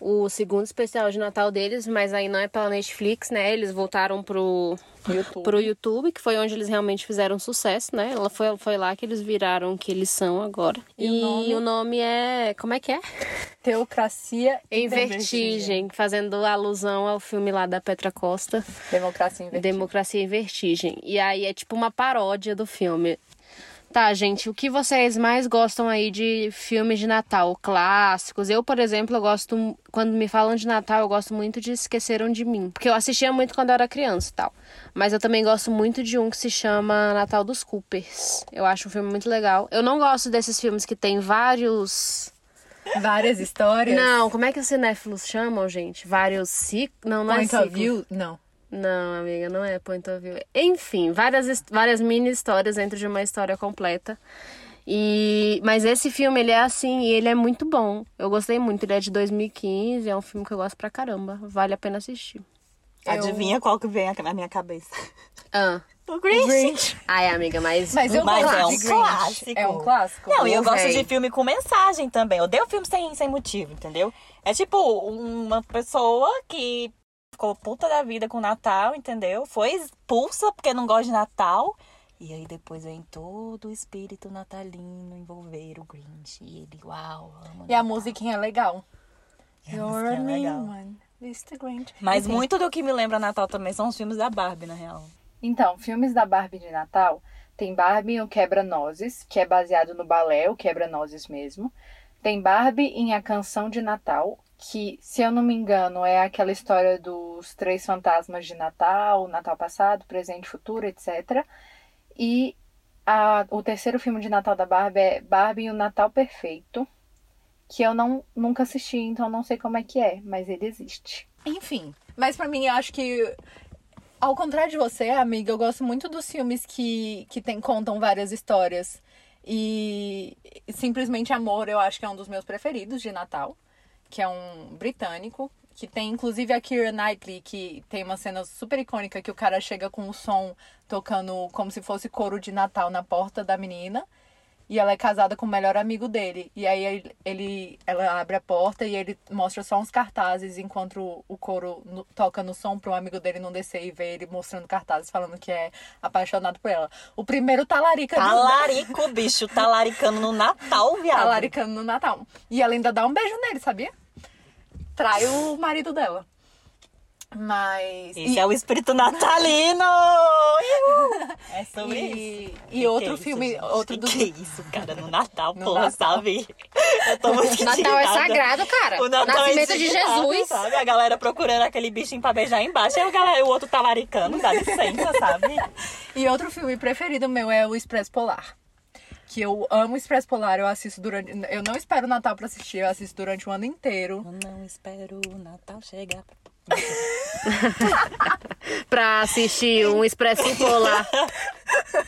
C: o segundo especial de Natal deles, mas aí não é pela Netflix, né? Eles voltaram pro,
B: YouTube.
C: pro YouTube, que foi onde eles realmente fizeram sucesso, né? Ela foi, foi lá que eles viraram o que eles são agora.
B: E
C: E,
B: o nome?
C: o nome é. Como é que é?
B: Teocracia
C: Em Vertigem, fazendo alusão ao filme lá da Petra Costa.
B: Democracia em Vertigem.
C: Democracia em Vertigem. E aí é tipo uma paródia do filme. Tá, gente, o que vocês mais gostam aí de filmes de Natal, clássicos? Eu, por exemplo, eu gosto, quando me falam de Natal, eu gosto muito de Esqueceram de Mim, porque eu assistia muito quando eu era criança e tal. Mas eu também gosto muito de um que se chama Natal dos Coopers. Eu acho um filme muito legal. Eu não gosto desses filmes que tem vários
B: Várias histórias.
C: Não, como é que os cinéfilos chamam, gente? Vários ciclos? Não, não
B: Point
C: é
B: of
C: ciclo.
B: view? Não.
C: Não, amiga, não é point of view. Enfim, várias, várias mini histórias dentro de uma história completa. E mas esse filme ele é assim e ele é muito bom. Eu gostei muito. Ele é de 2015, é um filme que eu gosto pra caramba. Vale a pena assistir.
A: Adivinha qual que vem na minha cabeça?
C: Ah.
A: O Grinch.
B: Grinch.
C: Ai, amiga, mas
B: Mas eu
A: Mas
B: gosto
A: é um
B: Grinch.
A: clássico.
B: É um clássico?
A: Não, e eu gosto de filme com mensagem também. Eu odeio filme sem, sem motivo, entendeu? É tipo uma pessoa que ficou puta da vida com Natal, entendeu? Foi expulsa porque não gosta de Natal. E aí depois vem todo o espírito natalino envolver o Grinch. E ele, uau, amo
B: E a musiquinha é legal.
A: E a
B: Your
A: música é legal.
B: one, Mr. Grinch.
A: Mas
B: Enfim.
A: muito do que me lembra Natal também são os filmes da Barbie, na real.
B: Então, filmes da Barbie de Natal. Tem Barbie em O Quebra-Nozes, que é baseado no balé, o Quebra-Nozes mesmo. Tem Barbie em A Canção de Natal, que, se eu não me engano, é aquela história dos três fantasmas de Natal, Natal passado, presente, futuro, etc. E a- o terceiro filme de Natal da Barbie é Barbie e o Natal Perfeito, que eu não, nunca assisti, então não sei como é que é, mas ele existe. Enfim, mas pra mim eu acho que ao contrário de você, amiga, eu gosto muito dos filmes que, que tem, contam várias histórias. E Simplesmente Amor, eu acho que é um dos meus preferidos de Natal, que é um britânico, que tem inclusive a Keira Knightley, que tem uma cena super icônica que o cara chega com o som tocando como se fosse coro de Natal na porta da menina. E ela é casada com o melhor amigo dele. E aí ele, ela abre a porta e ele mostra só uns cartazes enquanto o, coro no- toca no som pro amigo dele não descer e ver ele mostrando cartazes falando que é apaixonado por ela. O primeiro talarica
A: Talarico, bicho, talaricando no Natal, viado.
B: talaricando no Natal. E ela ainda dá um beijo nele, sabia? Trai o marido dela. Mas.
A: Esse
B: e-
A: é o espírito natalino! é sobre isso.
B: e, e
A: Que
B: outro
A: que é isso,
B: filme,
A: gente?
B: outro
A: que
B: do.
A: que é isso, cara, no Natal,
B: No
A: porra,
B: Natal.
A: sabe? Eu tô muito
C: Natal é sagrado, cara.
A: O Natal
C: Nascimento
A: é
C: de Jesus.
A: Sabe? A galera procurando aquele bichinho pra beijar embaixo, e o, galera, o outro talaricando, dá licença, sabe?
B: E outro filme preferido meu é O Expresso Polar. Que eu amo Expresso Polar, eu assisto durante. Eu não espero o Natal pra assistir, eu assisto durante o ano inteiro.
A: Eu não espero o Natal chegar.
C: pra assistir um Expresso Polar.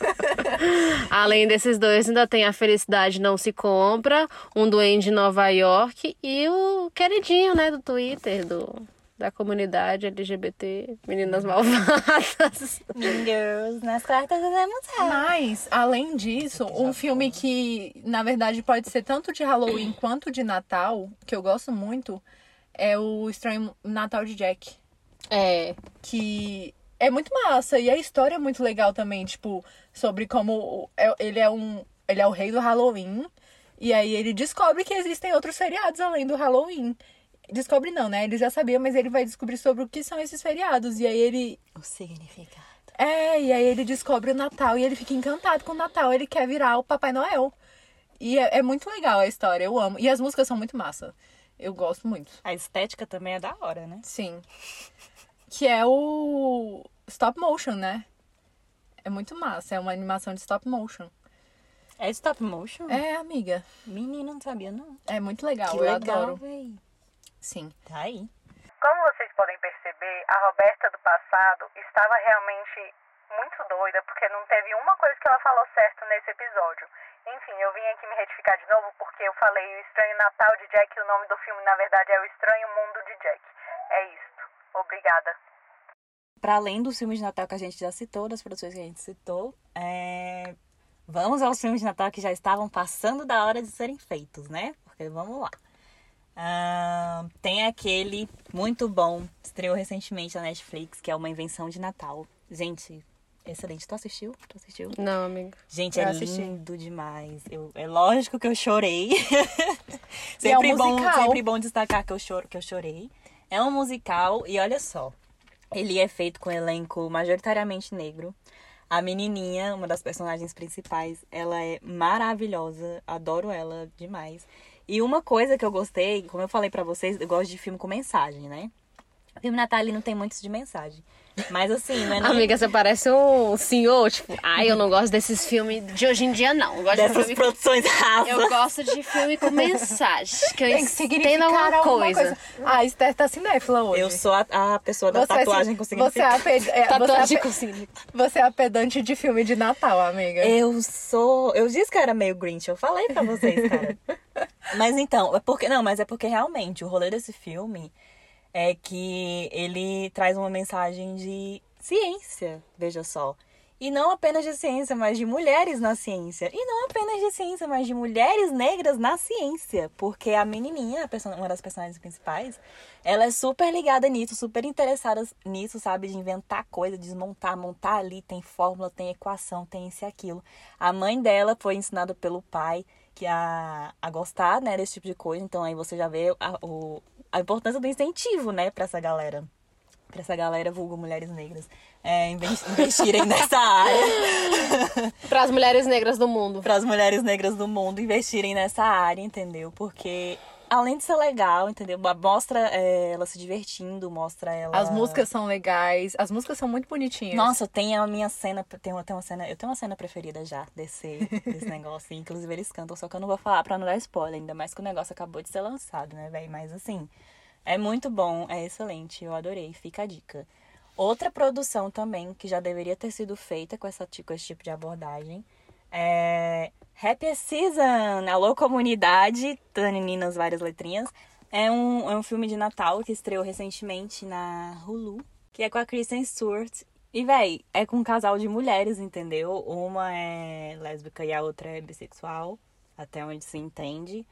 C: Além desses dois, ainda tem A Felicidade Não Se Compra, Um Duende de Nova York e o queridinho, né, do Twitter, do, da comunidade LGBT, Meninas Malvadas.
A: Mean Girls, nas quartas fazemos
B: Mas, além disso, um filme que, na verdade, pode ser tanto de Halloween quanto de Natal, que eu gosto muito, é o Estranho Natal de Jack.
C: É.
B: Que é muito massa. E a história é muito legal também, tipo, sobre como é- ele é um. Ele é o rei do Halloween. E aí ele descobre que existem outros feriados além do Halloween. Descobre não, né? Ele já sabia, mas ele vai descobrir sobre o que são esses feriados. E aí ele.
A: O significado.
B: É, e aí ele descobre o Natal e ele fica encantado com o Natal. Ele quer virar o Papai Noel. E é, é muito legal a história, eu amo. E as músicas são muito massa. Eu gosto muito.
A: A estética também é da hora, né?
B: Sim. Que é o stop motion, né? É muito massa. É uma animação de stop motion.
A: É stop motion?
B: É, amiga.
A: Menina, não sabia não.
B: É muito legal.
A: Que
B: eu
A: legal,
B: adoro.
A: véi.
B: Sim.
A: Tá aí.
D: Como vocês podem perceber, a Roberta do passado estava realmente muito doida porque não teve uma coisa que ela falou certo nesse episódio. Enfim, eu vim aqui me retificar de novo porque eu falei o Estranho Natal de Jack e o nome do filme na verdade é o Estranho Mundo de Jack. É isto. Obrigada.
A: Para além dos filmes de Natal que a gente já citou, das produções que a gente citou, é... vamos aos filmes de Natal que já estavam passando da hora de serem feitos, né? Porque vamos lá. Ah, tem aquele muito bom, estreou recentemente na Netflix, que é uma invenção de Natal. Gente, excelente. Tu assistiu? Tu assistiu?
C: Não, amiga.
A: Gente,
B: Eu
A: é
B: assisti.
A: lindo demais. Eu, é lógico que eu chorei.
B: E é um
A: sempre, bom,
B: musical.
A: sempre bom destacar que eu, choro, que eu chorei. É um musical e olha só. Ele é feito com um elenco majoritariamente negro. A menininha, uma das personagens principais, ela é maravilhosa. Adoro ela demais. E uma coisa que eu gostei, como eu falei pra vocês, eu gosto de filme com mensagem, né? Filme natalino tem muitos de mensagem. Mas assim, não é nem-
C: Amiga, você parece um senhor, tipo, ai, eu não gosto desses filmes de hoje em dia, não. Eu gosto de
A: dessas
C: filme...
A: produções rasas.
C: Eu gosto de filme com mensagem. Que
B: Tem que significar
C: alguma
B: alguma
C: coisa.
B: coisa. Ah, a Esther tá cinéfila hoje.
A: Eu sou a, a pessoa da
B: Você é
A: tatuagem
B: ci-
A: com
B: você é, a
A: significado.
B: pe- é,
C: Tatuagem
B: você, é
C: significado.
B: você é a pedante de filme de Natal, amiga.
A: Eu sou. Eu disse que era meio Grinch, eu falei pra vocês, cara. mas então, é porque. Não, mas é porque realmente o rolê desse filme é que ele traz uma mensagem de ciência, veja só. E não apenas de ciência, mas de mulheres na ciência. E não apenas de ciência, mas de mulheres negras na ciência. Porque a menininha, a uma das personagens principais, ela é super ligada nisso, super interessada nisso, sabe? De inventar coisa, desmontar, montar ali. Tem fórmula, tem equação, tem isso e aquilo. A mãe dela foi ensinada pelo pai que a, a gostar, né, desse tipo de coisa. Então aí você já vê a, o, a importância do incentivo, né, pra essa galera. Pra essa galera, vulgo mulheres negras, é, inves- investirem nessa área.
C: Para as mulheres negras do mundo.
A: para as mulheres negras do mundo investirem nessa área, entendeu? Porque além de ser legal, entendeu? Mostra é, ela se divertindo, mostra ela.
B: As músicas são legais, as músicas são muito bonitinhas.
A: Nossa, tem a minha cena, tem uma, tem uma cena, eu tenho uma cena preferida já desse, desse negócio. Inclusive eles cantam, só que eu não vou falar pra não dar spoiler, ainda mais que o negócio acabou de ser lançado, né, velho? Mas assim, é muito bom, é excelente, eu adorei, fica a dica. Outra produção também que já deveria ter sido feita com, essa, com esse tipo de abordagem é Happy Season, Alô Comunidade, Meninas várias letrinhas. É um, é um filme de Natal que estreou recentemente na Hulu, que é com a Kristen Stewart. E, véi, é com um casal de mulheres, entendeu? Uma é lésbica e a outra é bissexual, até onde se entende.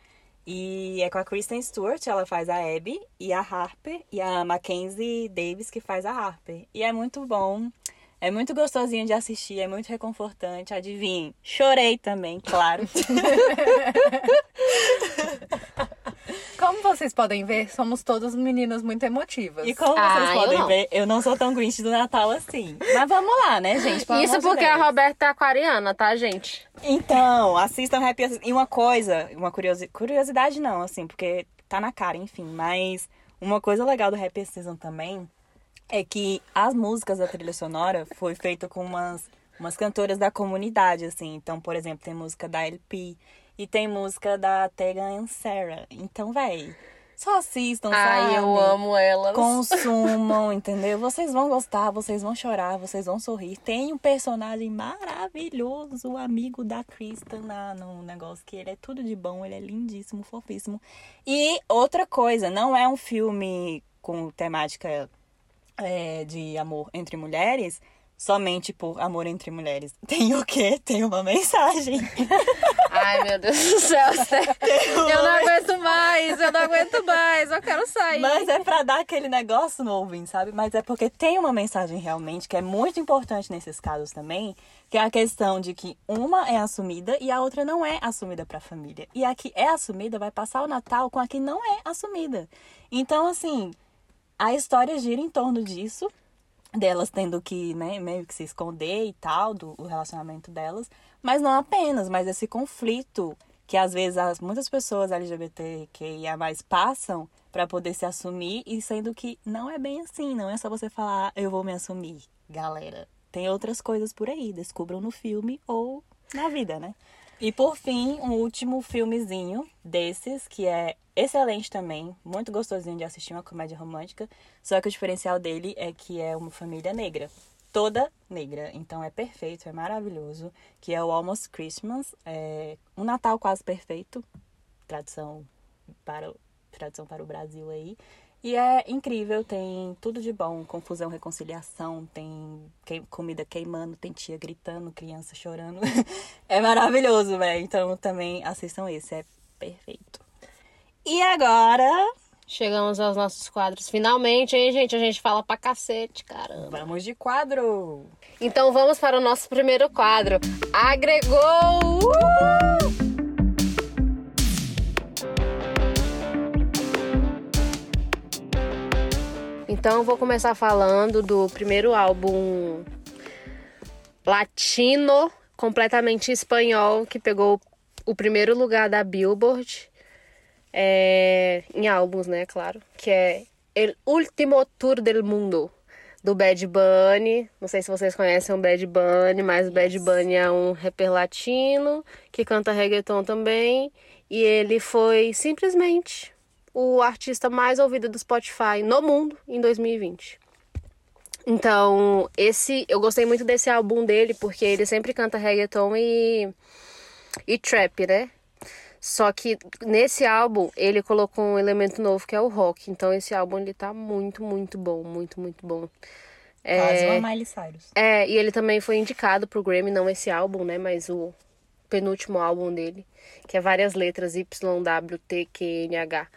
A: E é com a Kristen Stewart, ela faz a Abby, e a Harper, e a Mackenzie Davis, que faz a Harper. E é muito bom, é muito gostosinho de assistir, é muito reconfortante. Adivinhe, chorei também, claro.
B: Como vocês podem ver, somos todas meninas muito emotivas.
A: E como
C: Ah,
A: vocês
C: eu
A: podem
C: não.
A: ver, eu não sou tão Grinch do Natal assim. Mas vamos lá, né, gente? Pelo
C: Isso
A: de
C: porque
A: Deus.
C: a Roberta é aquariana, tá, gente?
A: Então, assistam Happy Season. E uma coisa, uma curiosi... curiosidade não, assim, porque tá na cara, enfim. Mas uma coisa legal do Happy Season também é que as músicas da trilha sonora foi feita com umas umas cantoras da comunidade, assim. Então, por exemplo, tem música da LP e tem música da Tegan Sarah. Então, véi, só assistam,
C: Ai,
A: sabe?
C: eu amo elas.
A: Consumam, entendeu? Vocês vão gostar, vocês vão chorar, vocês vão sorrir. Tem um personagem maravilhoso, o amigo da Kristen lá no negócio, que ele é tudo de bom, ele é lindíssimo, fofíssimo. E outra coisa, não é um filme com temática é, de amor entre mulheres, somente por amor entre mulheres. Tem o quê? Tem uma mensagem.
C: Ai, meu Deus do céu, sério. Eu não aguento mais, eu não aguento mais, eu quero sair.
A: Mas é pra dar aquele negócio no ouvinte, sabe? Mas é porque tem uma mensagem realmente que é muito importante nesses casos também, que é a questão de que uma é assumida e a outra não é assumida pra família. E a que é assumida vai passar o Natal com a que não é assumida. Então, assim, a história gira em torno disso, delas tendo que, né, meio que se esconder e tal, do relacionamento delas, mas não apenas, mas esse conflito que às vezes as, muitas pessoas LGBTQIA passam para poder se assumir e sendo que não é bem assim, não é só você falar, "Ah, eu vou me assumir, galera. Tem outras coisas por aí, descubram no filme ou na vida, né? E por fim, um último filmezinho desses, que é excelente também, muito gostosinho de assistir, uma comédia romântica. Só que o diferencial dele é que é uma família negra. Toda negra. Então é perfeito, é maravilhoso. Que é o Almost Christmas. É um Natal quase perfeito. Tradução para, tradução para o Brasil aí. E é incrível, tem tudo de bom, confusão, reconciliação, tem quei- comida queimando, tem tia gritando, criança chorando. é maravilhoso, velho. Então também assistam esse, é perfeito. E agora,
C: Chegamos aos nossos quadros. Finalmente, hein, gente? A gente fala pra cacete, caramba.
A: vamos de quadro.
C: Então vamos para o nosso primeiro quadro. Agregou! Uh! Então eu vou começar falando do primeiro álbum latino, completamente espanhol, que pegou o primeiro lugar da Billboard. É, em álbuns, né, claro. Que é El Último Tour del Mundo, do Bad Bunny. Não sei se vocês conhecem o Bad Bunny, mas o Bad Bunny é um rapper latino que canta reggaeton também. E ele foi simplesmente o artista mais ouvido do Spotify no mundo em 2020. Então, esse eu gostei muito desse álbum dele porque ele sempre canta reggaeton e e trap, né? Só que nesse álbum ele colocou um elemento novo que é o rock. Então esse álbum ele tá muito, muito bom, muito, muito bom.
A: Quase uma Miley Cyrus.
C: É, e ele também foi indicado pro Grammy, não esse álbum, né, mas o penúltimo álbum dele, que é várias letras Y, W, T, Q, N, H.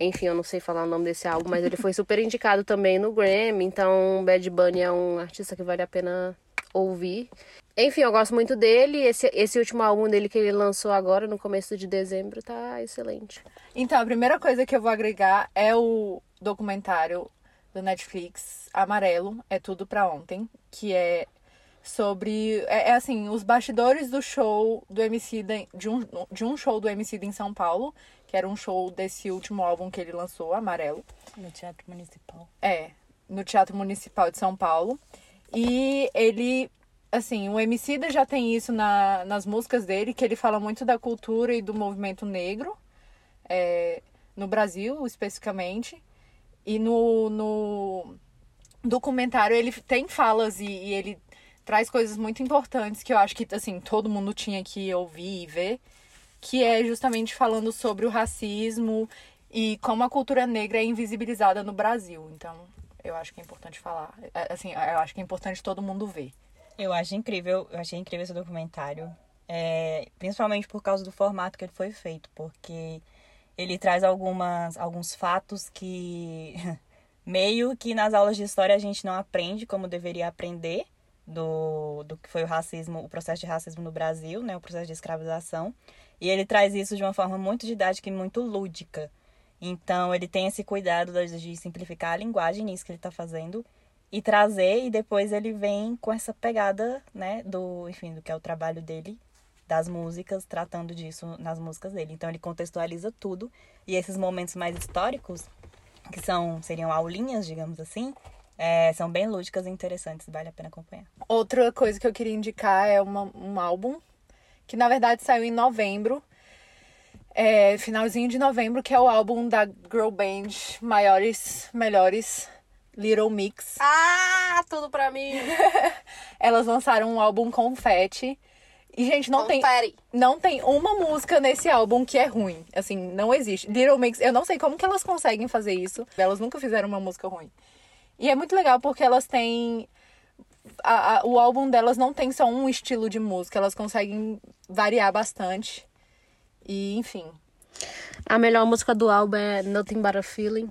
C: Enfim, eu não sei falar o nome desse álbum, mas ele foi super indicado também no Grammy, então Bad Bunny é um artista que vale a pena ouvir. Enfim, eu gosto muito dele. Esse, esse último álbum dele que ele lançou agora, no começo de dezembro, tá excelente.
B: Então, a primeira coisa que eu vou agregar é o documentário do Netflix Amarelo, é tudo pra ontem, que é sobre é, é assim, os bastidores do show do MC de um de um show do MC em São Paulo, que era um show desse último álbum que ele lançou, Amarelo.
A: No Teatro Municipal.
B: É, no Teatro Municipal de São Paulo. E ele, assim, o Emicida já tem isso na, nas músicas dele, que ele fala muito da cultura e do movimento negro, é, no Brasil, especificamente. E no, no documentário ele tem falas e, e ele traz coisas muito importantes que eu acho que, assim, todo mundo tinha que ouvir e ver, que é justamente falando sobre o racismo e como a cultura negra é invisibilizada no Brasil. Então, eu acho que é importante falar. É, Assim, eu acho que é importante todo mundo ver.
A: Eu acho incrível, eu achei incrível esse documentário. É, principalmente por causa do formato que ele foi feito, porque ele traz algumas, alguns fatos que meio que nas aulas de história a gente não aprende como deveria aprender do, do que foi o racismo, o processo de racismo no Brasil, né, o processo de escravização. E ele traz isso de uma forma muito didática e muito lúdica. Então ele tem esse cuidado de simplificar a linguagem nisso que ele está fazendo e trazer e depois ele vem com essa pegada, né, do, enfim, do que é o trabalho dele, das músicas, tratando disso nas músicas dele. Então ele contextualiza tudo e esses momentos mais históricos, que são seriam aulinhas, digamos assim, É, são bem lúdicas e interessantes, vale a pena acompanhar.
B: Outra coisa que eu queria indicar é uma, um álbum que na verdade saiu em novembro. É, finalzinho de novembro, que é o álbum da girl band Maiores Melhores Little Mix.
C: Ah, tudo pra mim.
B: Elas lançaram um álbum Confete. E, gente, não tem, não tem uma música nesse álbum que é ruim. Assim, não existe. Little Mix, eu não sei como que elas conseguem fazer isso. Elas nunca fizeram uma música ruim. E é muito legal porque elas têm. A- a- o álbum delas não tem só um estilo de música, elas conseguem variar bastante. E, enfim,
C: A melhor música do álbum é Nothing But a Feeling.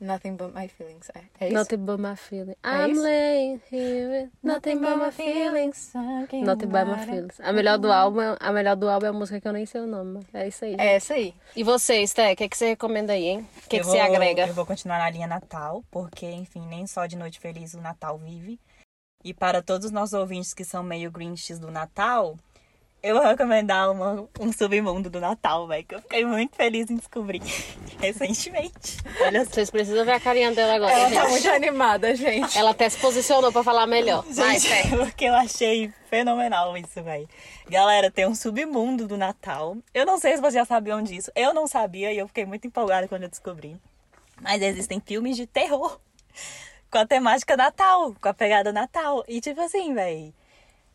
B: Nothing But My Feelings. É, é isso?
C: Nothing But My Feeling.
B: É
C: I'm
B: isso?
C: laying here with Nothing But My Feelings. Nothing But My Feelings. A melhor do álbum, é- a melhor do álbum é a música que eu nem sei o nome. É isso aí.
B: É essa aí.
C: E você, Sté, o que, que você recomenda aí, hein? O que,
A: Eu
C: que você agrega?
A: Eu vou continuar na linha Natal, porque, enfim, nem só de Noite Feliz o Natal vive. E para todos os nossos ouvintes que são meio grinches do Natal, eu vou recomendar uma- um submundo do Natal, velho, que eu fiquei muito feliz em descobrir recentemente. Olha só.
C: Vocês precisam ver a carinha dela agora,
B: Ela
C: gente.
B: tá muito animada, gente.
C: Ela até se posicionou pra falar melhor. Vai,
A: Gente,
C: Sté.
A: porque eu achei fenomenal isso, velho. Galera, tem um submundo do Natal. Eu não sei se vocês já sabiam disso. Eu não sabia e eu fiquei muito empolgada quando eu descobri. Mas existem filmes de terror com a temática Natal, com a pegada Natal. E tipo assim, velho,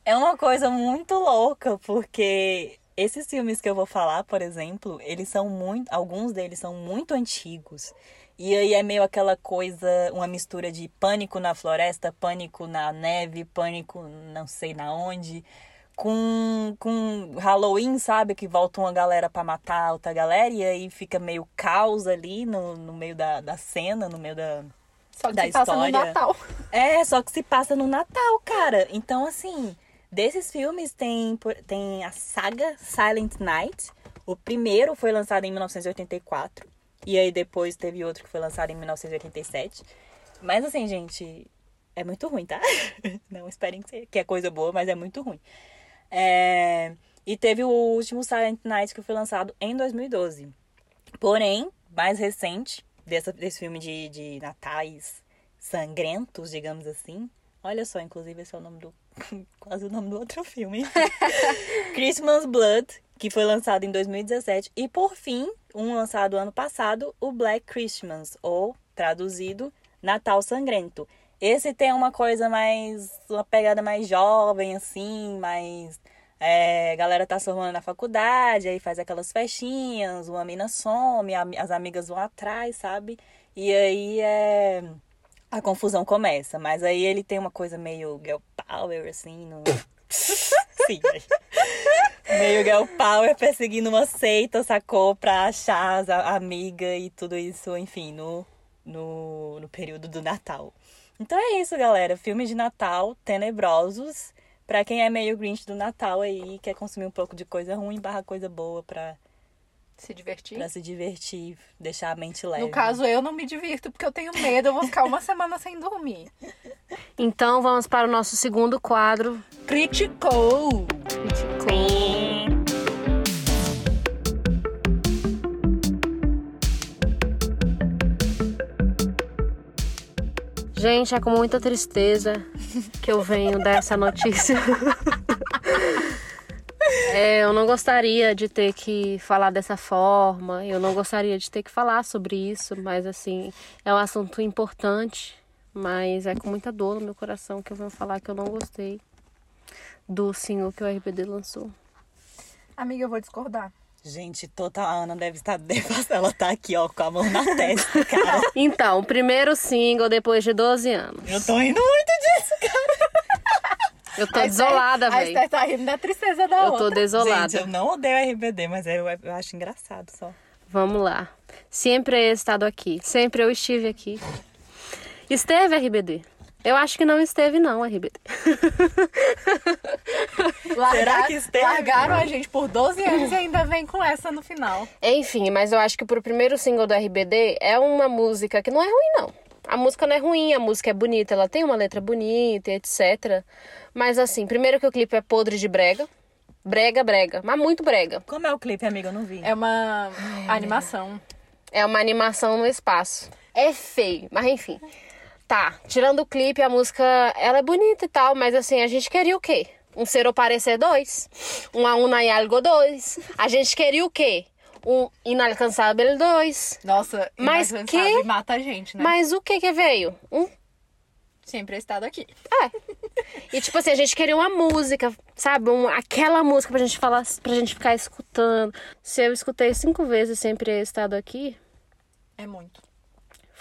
A: é uma coisa muito louca, porque esses filmes que eu vou falar, por exemplo, eles são muito. Alguns deles são muito antigos. E aí é meio aquela coisa, uma mistura de pânico na floresta, pânico na neve, pânico não sei na onde. Com, com Halloween, sabe? Que volta uma galera pra matar outra galera e aí fica meio caos ali no, no meio da, da cena, no meio da,
B: Só que
A: da
B: se passa no
A: história.
B: Natal.
A: é, só que se passa no Natal, cara. Então, assim, desses filmes tem, tem a saga Silent Night. O primeiro foi lançado em 1984. E aí depois teve outro que foi lançado em 1987. Mas assim, gente, é muito ruim, tá? Não esperem que é coisa boa, mas é muito ruim. É, E teve o último Silent Night que foi lançado em 2012. Porém, mais recente, dessa, desse filme de, de natais sangrentos, digamos assim. Olha só, inclusive esse é o nome do. quase o nome do outro filme. Christmas Blood, que foi lançado em 2017. E por fim, um lançado ano passado, o Black Christmas, ou traduzido, Natal Sangrento. Esse tem uma coisa mais. uma pegada mais jovem, assim, mais. É, a galera tá se formando na faculdade, aí faz aquelas festinhas, uma mina some, as amigas vão atrás, sabe? E aí é. A confusão começa, mas aí ele tem uma coisa meio girl power, assim, no. Sim. Meio girl power perseguindo uma seita, sacou? Pra achar as a- amiga e tudo isso, enfim, no, no, no período do Natal. Então é isso, galera. Filmes de Natal tenebrosos. Pra quem é meio Grinch do Natal aí, quer consumir um pouco de coisa ruim barra coisa boa pra,
B: Se divertir.
A: pra se divertir, deixar a mente leve.
B: No caso, eu não me divirto porque eu tenho medo, eu vou ficar uma semana sem dormir.
C: Então vamos para o nosso segundo quadro.
B: Criticou!
C: Gente, é com muita tristeza que eu venho dar essa notícia. É, eu não gostaria de ter que falar dessa forma, eu não gostaria de ter que falar sobre isso, mas assim, é um assunto importante, mas é com muita dor no meu coração que eu venho falar que eu não gostei do single que o RBD lançou.
B: Amiga, eu vou discordar.
A: Gente, total, a Ana deve estar devastada. Ela tá aqui, ó, com a mão na testa, cara.
C: Então, o primeiro single depois de 12 anos.
A: Eu tô rindo muito disso, cara.
C: Eu tô
B: A
C: desolada,
B: A
C: velho.
B: Esther tá rindo da tristeza da
C: Eu tô
B: outra.
C: desolada.
A: Gente, eu não odeio RBD, mas eu, eu acho engraçado só.
C: Vamos lá. Sempre he estado aqui. Sempre eu estive aqui. Esteve RBD? Eu acho que não esteve, não, RBD.
B: Largar-
A: que esteve?
B: Largaram a gente por 12 anos e ainda vem com essa no final.
C: Enfim, mas eu acho que pro primeiro single do RBD é uma música que não é ruim, não. A música não é ruim, a música é bonita, ela tem uma letra bonita, etc. Mas assim, primeiro que o clipe é podre de brega. Brega, brega, mas muito brega.
A: Como é o clipe, amiga? Eu não vi.
B: É uma animação.
C: É uma animação no espaço. É feio, mas enfim. Tá, tirando o clipe, a música, ela é bonita e tal, mas assim, a gente queria o quê? Um Ser ou Parecer 2, um A Una e Algo 2. A gente queria o quê? Um Inalcançável 2.
B: Nossa,
C: Mas que-
B: mata a gente, né?
C: Mas o que que veio? Um
B: Sempre estado aqui.
C: É. E tipo assim, a gente queria uma música, sabe? Um, aquela música pra gente falar, pra gente ficar escutando. Se eu escutei cinco vezes sempre ter estado aqui,
B: É muito.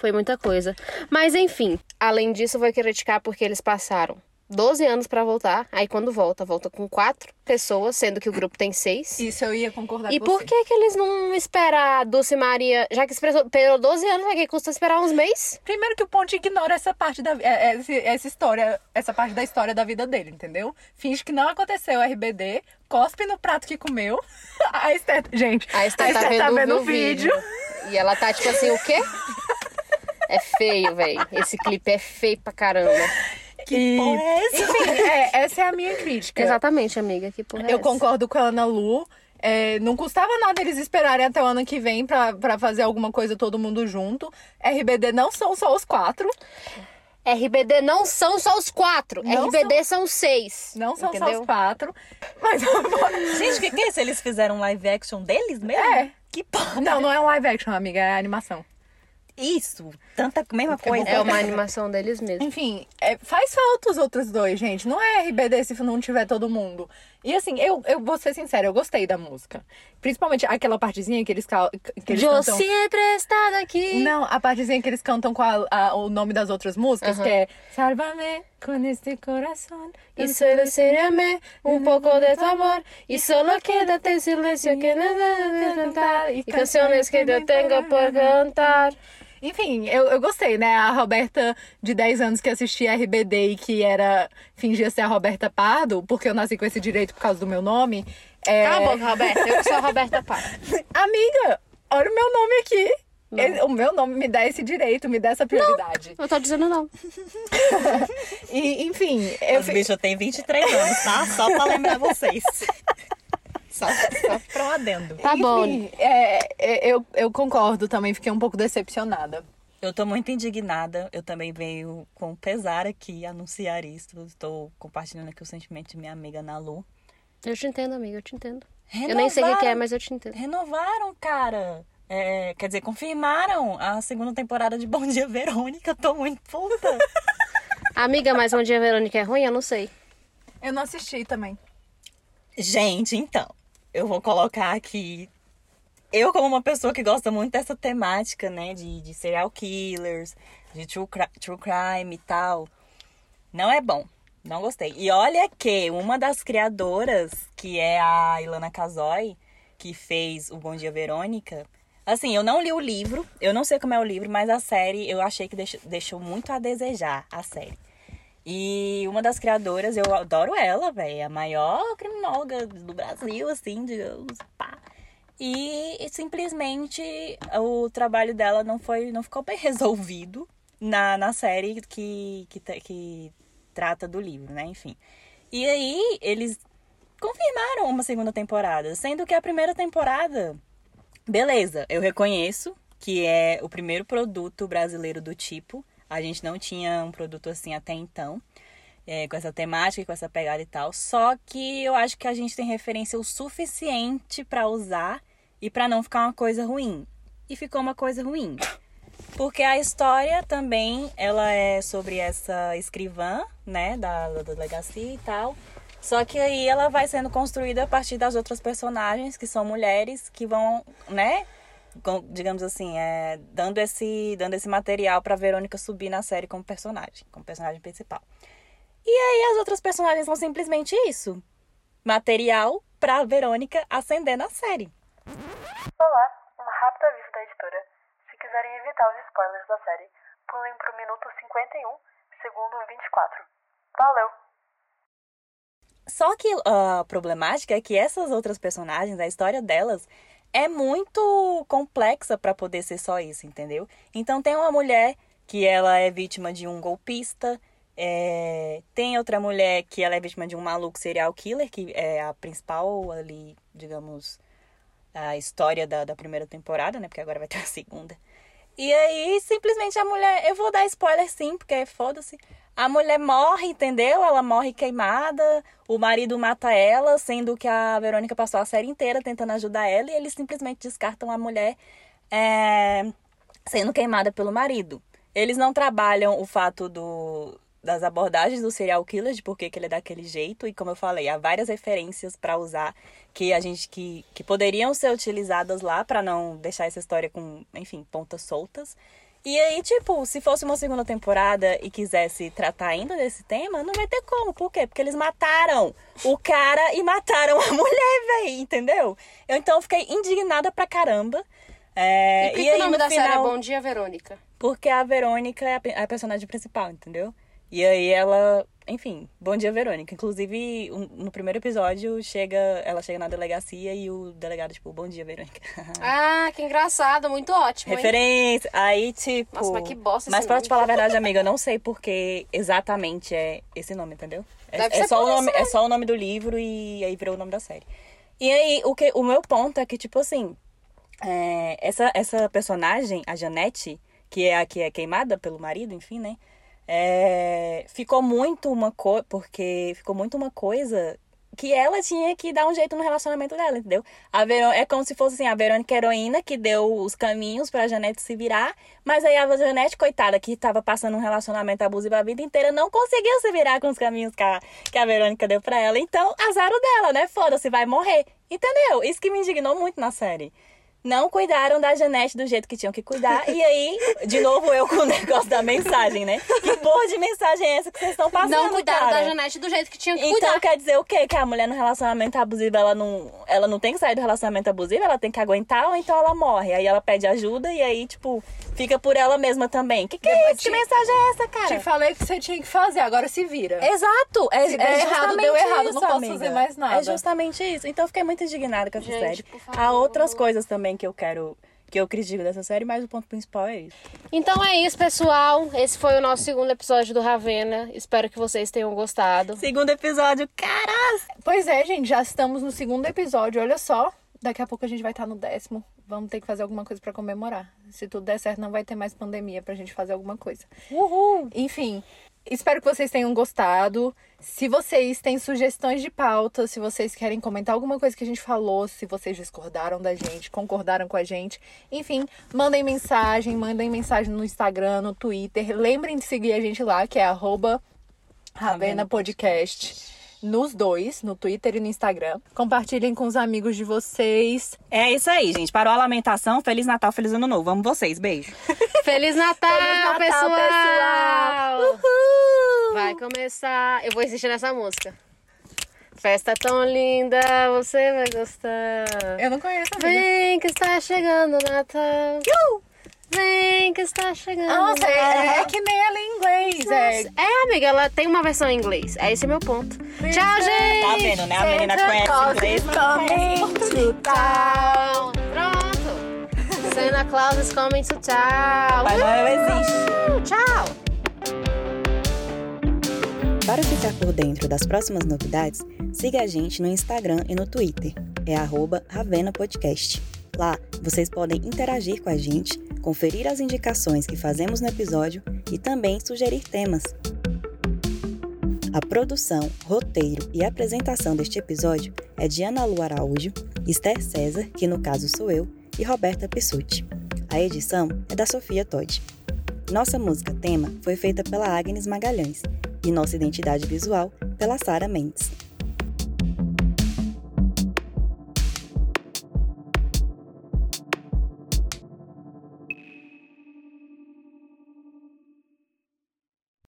C: Foi muita coisa. Mas enfim, além disso, vou criticar porque eles passaram 12 anos pra voltar. Aí quando volta, volta com quatro pessoas, sendo que o grupo tem seis.
B: Isso eu ia concordar
C: E
B: com
C: por
B: você.
C: que que eles não esperam a Dulce Maria, já que esperou esperou 12 anos, é que custa esperar uns meses?
B: Primeiro que o Ponte ignora essa parte da é- é- esse- essa história, essa parte da história da vida dele, entendeu? Finge que não aconteceu o RBD, cospe no prato que comeu. A Esther, gente,
C: A Esther tá vendo, o vídeo. E ela tá tipo assim, o quê? É feio, velho. Esse clipe é feio pra caramba.
B: Que
A: porra é essa?
B: Enfim, é, essa é a minha crítica.
C: Exatamente, amiga. Que porra é
B: Eu
C: essa?
B: concordo com a Ana Lu. É, não custava nada eles esperarem até o ano que vem pra, pra fazer alguma coisa todo mundo junto. RBD não são só os quatro.
C: RBD não são só os quatro.
B: Não
C: RBD são seis.
B: Não são só
C: entendeu?
B: os quatro. Mas.
A: Gente, o que, que é isso? Eles fizeram um live action deles mesmo?
B: É.
A: Que porra.
B: não, não é um live action, amiga, é animação.
A: Isso, tanta mesma coisa.
C: É uma animação deles mesmo.
B: Enfim, é, faz falta os outros dois, gente. Não é RBD se não tiver todo mundo. E assim, eu, eu vou ser sincera, eu gostei da música. Principalmente aquela partezinha que eles, cal- que eles
C: Eu
B: cantam.
C: sempre estado aqui.
B: Não, a partezinha que eles cantam com a- a- o nome das outras músicas, que é Sálvame con este corazón.
C: Y solo seríame un poco de tu amor. Y solo quédate en silencio que nada de cantar. Y canciones que yo tengo por cantar.
B: Enfim, eu, eu gostei, né? A Roberta de 10 anos que assistia RBD e que era. fingia ser a Roberta Pardo, porque eu nasci com esse direito por causa do meu nome. É...
C: Cala a boca, Roberta. Eu que sou a Roberta Pá.
B: Amiga, olha o meu nome aqui. Ele- o meu nome me dá esse direito, me dá essa prioridade.
C: Eu tô dizendo não.
B: E, enfim, eu,
A: Os bichos têm 23 anos, tá? Só pra lembrar vocês. Só, só pra um adendo.
C: Tá bom.
B: enfim, é, é, eu, eu concordo também, fiquei um pouco decepcionada.
A: Eu tô muito indignada. Eu também venho com pesar aqui anunciar isso. Estou compartilhando aqui o sentimento de minha amiga Nalu.
C: Eu te entendo, amiga, eu te entendo. Eu nem sei o que é, mas eu te entendo.
A: Renovaram, cara. É, quer dizer, confirmaram a segunda temporada de Bom Dia Verônica. Tô muito puta.
C: Amiga, mas um dia Verônica é ruim? Eu não sei.
B: Eu não assisti também.
A: Gente, então, eu vou colocar aqui. Eu, como uma pessoa que gosta muito dessa temática, né? De, de serial killers, de true, true crime e tal. Não é bom. Não gostei. E olha que uma das criadoras, que é a Ilana Casoy, que fez o Bom Dia Verônica. Assim, eu não li o livro, eu não sei como é o livro, mas a série eu achei que deixou, deixou muito a desejar, a série. E uma das criadoras, eu adoro ela, velho. A maior criminóloga do Brasil, assim, digamos. Pá. E, e simplesmente o trabalho dela não foi, não ficou bem resolvido na, na série que, que, que trata do livro, né? Enfim. E aí, eles confirmaram uma segunda temporada, sendo que a primeira temporada, beleza, eu reconheço que é o primeiro produto brasileiro do tipo. A gente não tinha um produto assim até então, é, com essa temática, com essa pegada e tal. Só que eu acho que a gente tem referência o suficiente pra usar e pra não ficar uma coisa ruim. E ficou uma coisa ruim. Porque a história também, ela é sobre essa escrivã, né, da, da delegacia e tal. Só que aí ela vai sendo construída a partir das outras personagens, que são mulheres, que vão, né, digamos assim, é, dando, esse, dando esse material pra Verônica subir na série como personagem, como personagem principal. E aí as outras personagens são simplesmente isso. Material pra Verônica ascender na série.
D: Olá, um rápido aviso da editora. Se quiserem evitar os spoilers da série, pulem pro minuto 51, segundo 24. Valeu!
A: Só que a problemática é que essas outras personagens, a história delas é muito complexa pra poder ser só isso, entendeu? Então tem uma mulher que ela é vítima de um golpista, é, tem outra mulher que ela é vítima de um maluco serial killer, que é a principal ali, digamos, a história da, da primeira temporada, né? Porque agora vai ter a segunda. E aí, simplesmente a mulher. Eu vou dar spoiler sim, porque foda-se. A mulher morre, entendeu? Ela morre queimada. O marido mata ela, sendo que a Verônica passou a série inteira tentando ajudar ela. E eles simplesmente descartam a mulher é, sendo queimada pelo marido. Eles não trabalham o fato do, das abordagens do serial killer, de por que ele é daquele jeito. E como eu falei, há várias referências para usar que a gente que, que poderiam ser utilizadas lá para não deixar essa história com, enfim, pontas soltas. E aí, tipo, se fosse uma segunda temporada e quisesse tratar ainda desse tema, não vai ter como. Por quê? Porque eles mataram o cara e mataram a mulher, véi, entendeu? Eu então fiquei indignada pra caramba. É,
C: E por que,
A: e
C: que
A: aí,
C: o nome
A: no
C: da série é
A: final-
C: Bom Dia, Verônica?
A: Porque a Verônica é a, a personagem principal, entendeu? E aí ela, enfim, bom dia, Verônica. Inclusive, um- no primeiro episódio, chega, ela chega na delegacia e o delegado, tipo, bom dia, Verônica.
C: Ah, que engraçado, muito ótimo, hein?
A: Referência. Aí, tipo.
C: Nossa, mas que bosta
A: Mas pra
C: nome.
A: te falar a verdade, amiga, eu não sei porque exatamente é esse nome, entendeu? É, é só o nome, é só o nome do livro e aí virou o nome da série. E aí, o, que, o meu ponto é que, tipo assim, é, essa, essa personagem, a Janete, que é a que é queimada pelo marido, enfim, né? É, ficou muito uma coisa. Porque ficou muito uma coisa que ela tinha que dar um jeito no relacionamento dela, entendeu? A Verô- é como se fosse assim, a Verônica heroína que deu os caminhos pra Janete se virar, mas aí a Janete, coitada, que tava passando um relacionamento abusivo a vida inteira, não conseguiu se virar com os caminhos que a, que a Verônica deu pra ela. Então, azar dela, né? Foda-se, vai morrer. Entendeu? Isso que me indignou muito na série. Não cuidaram da Janete do jeito que tinham que cuidar. E aí, de novo, eu com o negócio da mensagem, né? Que porra de mensagem é essa que vocês estão passando?
C: Não cuidaram
A: cara?
C: da Janete do jeito que tinha que
A: Então
C: cuidar.
A: quer dizer o quê? Que a mulher no relacionamento abusivo, ela não, ela não tem que sair do relacionamento abusivo, ela tem que aguentar ou então ela morre. Aí ela pede ajuda e aí, tipo, fica por ela mesma também. Que que é isso? Que
B: Te-
A: mensagem é essa, cara?
B: Te falei que você tinha que fazer, agora se vira.
A: Exato! É,
B: Se
A: é
B: errado, deu errado,
A: isso,
B: não posso
A: amiga.
B: fazer mais nada.
A: É justamente isso. Então eu fiquei muito indignada com essa
C: Gente,
A: série.
C: por
A: Há outras coisas também que eu quero. Que eu critico dessa série, mas o ponto principal é isso.
C: Então é isso, pessoal. Esse foi o nosso segundo episódio do Ravena. Espero que vocês tenham gostado.
A: Segundo episódio, caras!
B: Pois é, gente, já estamos no segundo episódio, olha só. Daqui a pouco a gente vai estar no décimo. Vamos ter que fazer alguma coisa pra comemorar. Se tudo der certo, não vai ter mais pandemia pra gente fazer alguma coisa.
A: Uhul!
B: Enfim, espero que vocês tenham gostado. Se vocês têm sugestões de pauta, se vocês querem comentar alguma coisa que a gente falou, se vocês discordaram da gente, concordaram com a gente, enfim, mandem mensagem, mandem mensagem no Instagram, no Twitter. Lembrem de seguir a gente lá, que é arroba Ravena Podcast. Nos dois, no Twitter e no Instagram. Compartilhem com os amigos de vocês.
A: É isso aí, gente. Parou a lamentação. Feliz Natal, feliz Ano Novo. Amo vocês. Beijo.
C: Feliz Natal,
B: Feliz Natal,
C: pessoal!
B: Uhul!
C: Vai começar. Eu vou insistir nessa música. Festa tão linda, você vai gostar.
B: Eu não conheço a.
C: Vem que está chegando o Natal. Vem que está chegando
B: Nossa, é, é que nem ela em inglês. É,
C: É, amiga, ela tem uma versão em inglês. É esse meu ponto. Tchau, gente!
A: Tá vendo, né? A menina conhece inglês. mas não conhece.
C: Tchau! Pronto! Santa Claus is coming to town.
A: Papai Noel existe.
C: Tchau!
E: Para ficar por dentro das próximas novidades, siga a gente no Instagram e no Twitter. É arroba Ravena Podcast. Lá vocês podem interagir com a gente, conferir as indicações que fazemos no episódio e também sugerir temas. A produção, roteiro e apresentação deste episódio é de Ana Lu Araújo, Esther César, que no caso sou eu, e Roberta Pissuti. A edição é da Sofia Todd. Nossa música tema foi feita pela Agnes Magalhães e nossa identidade visual pela Sara Mendes.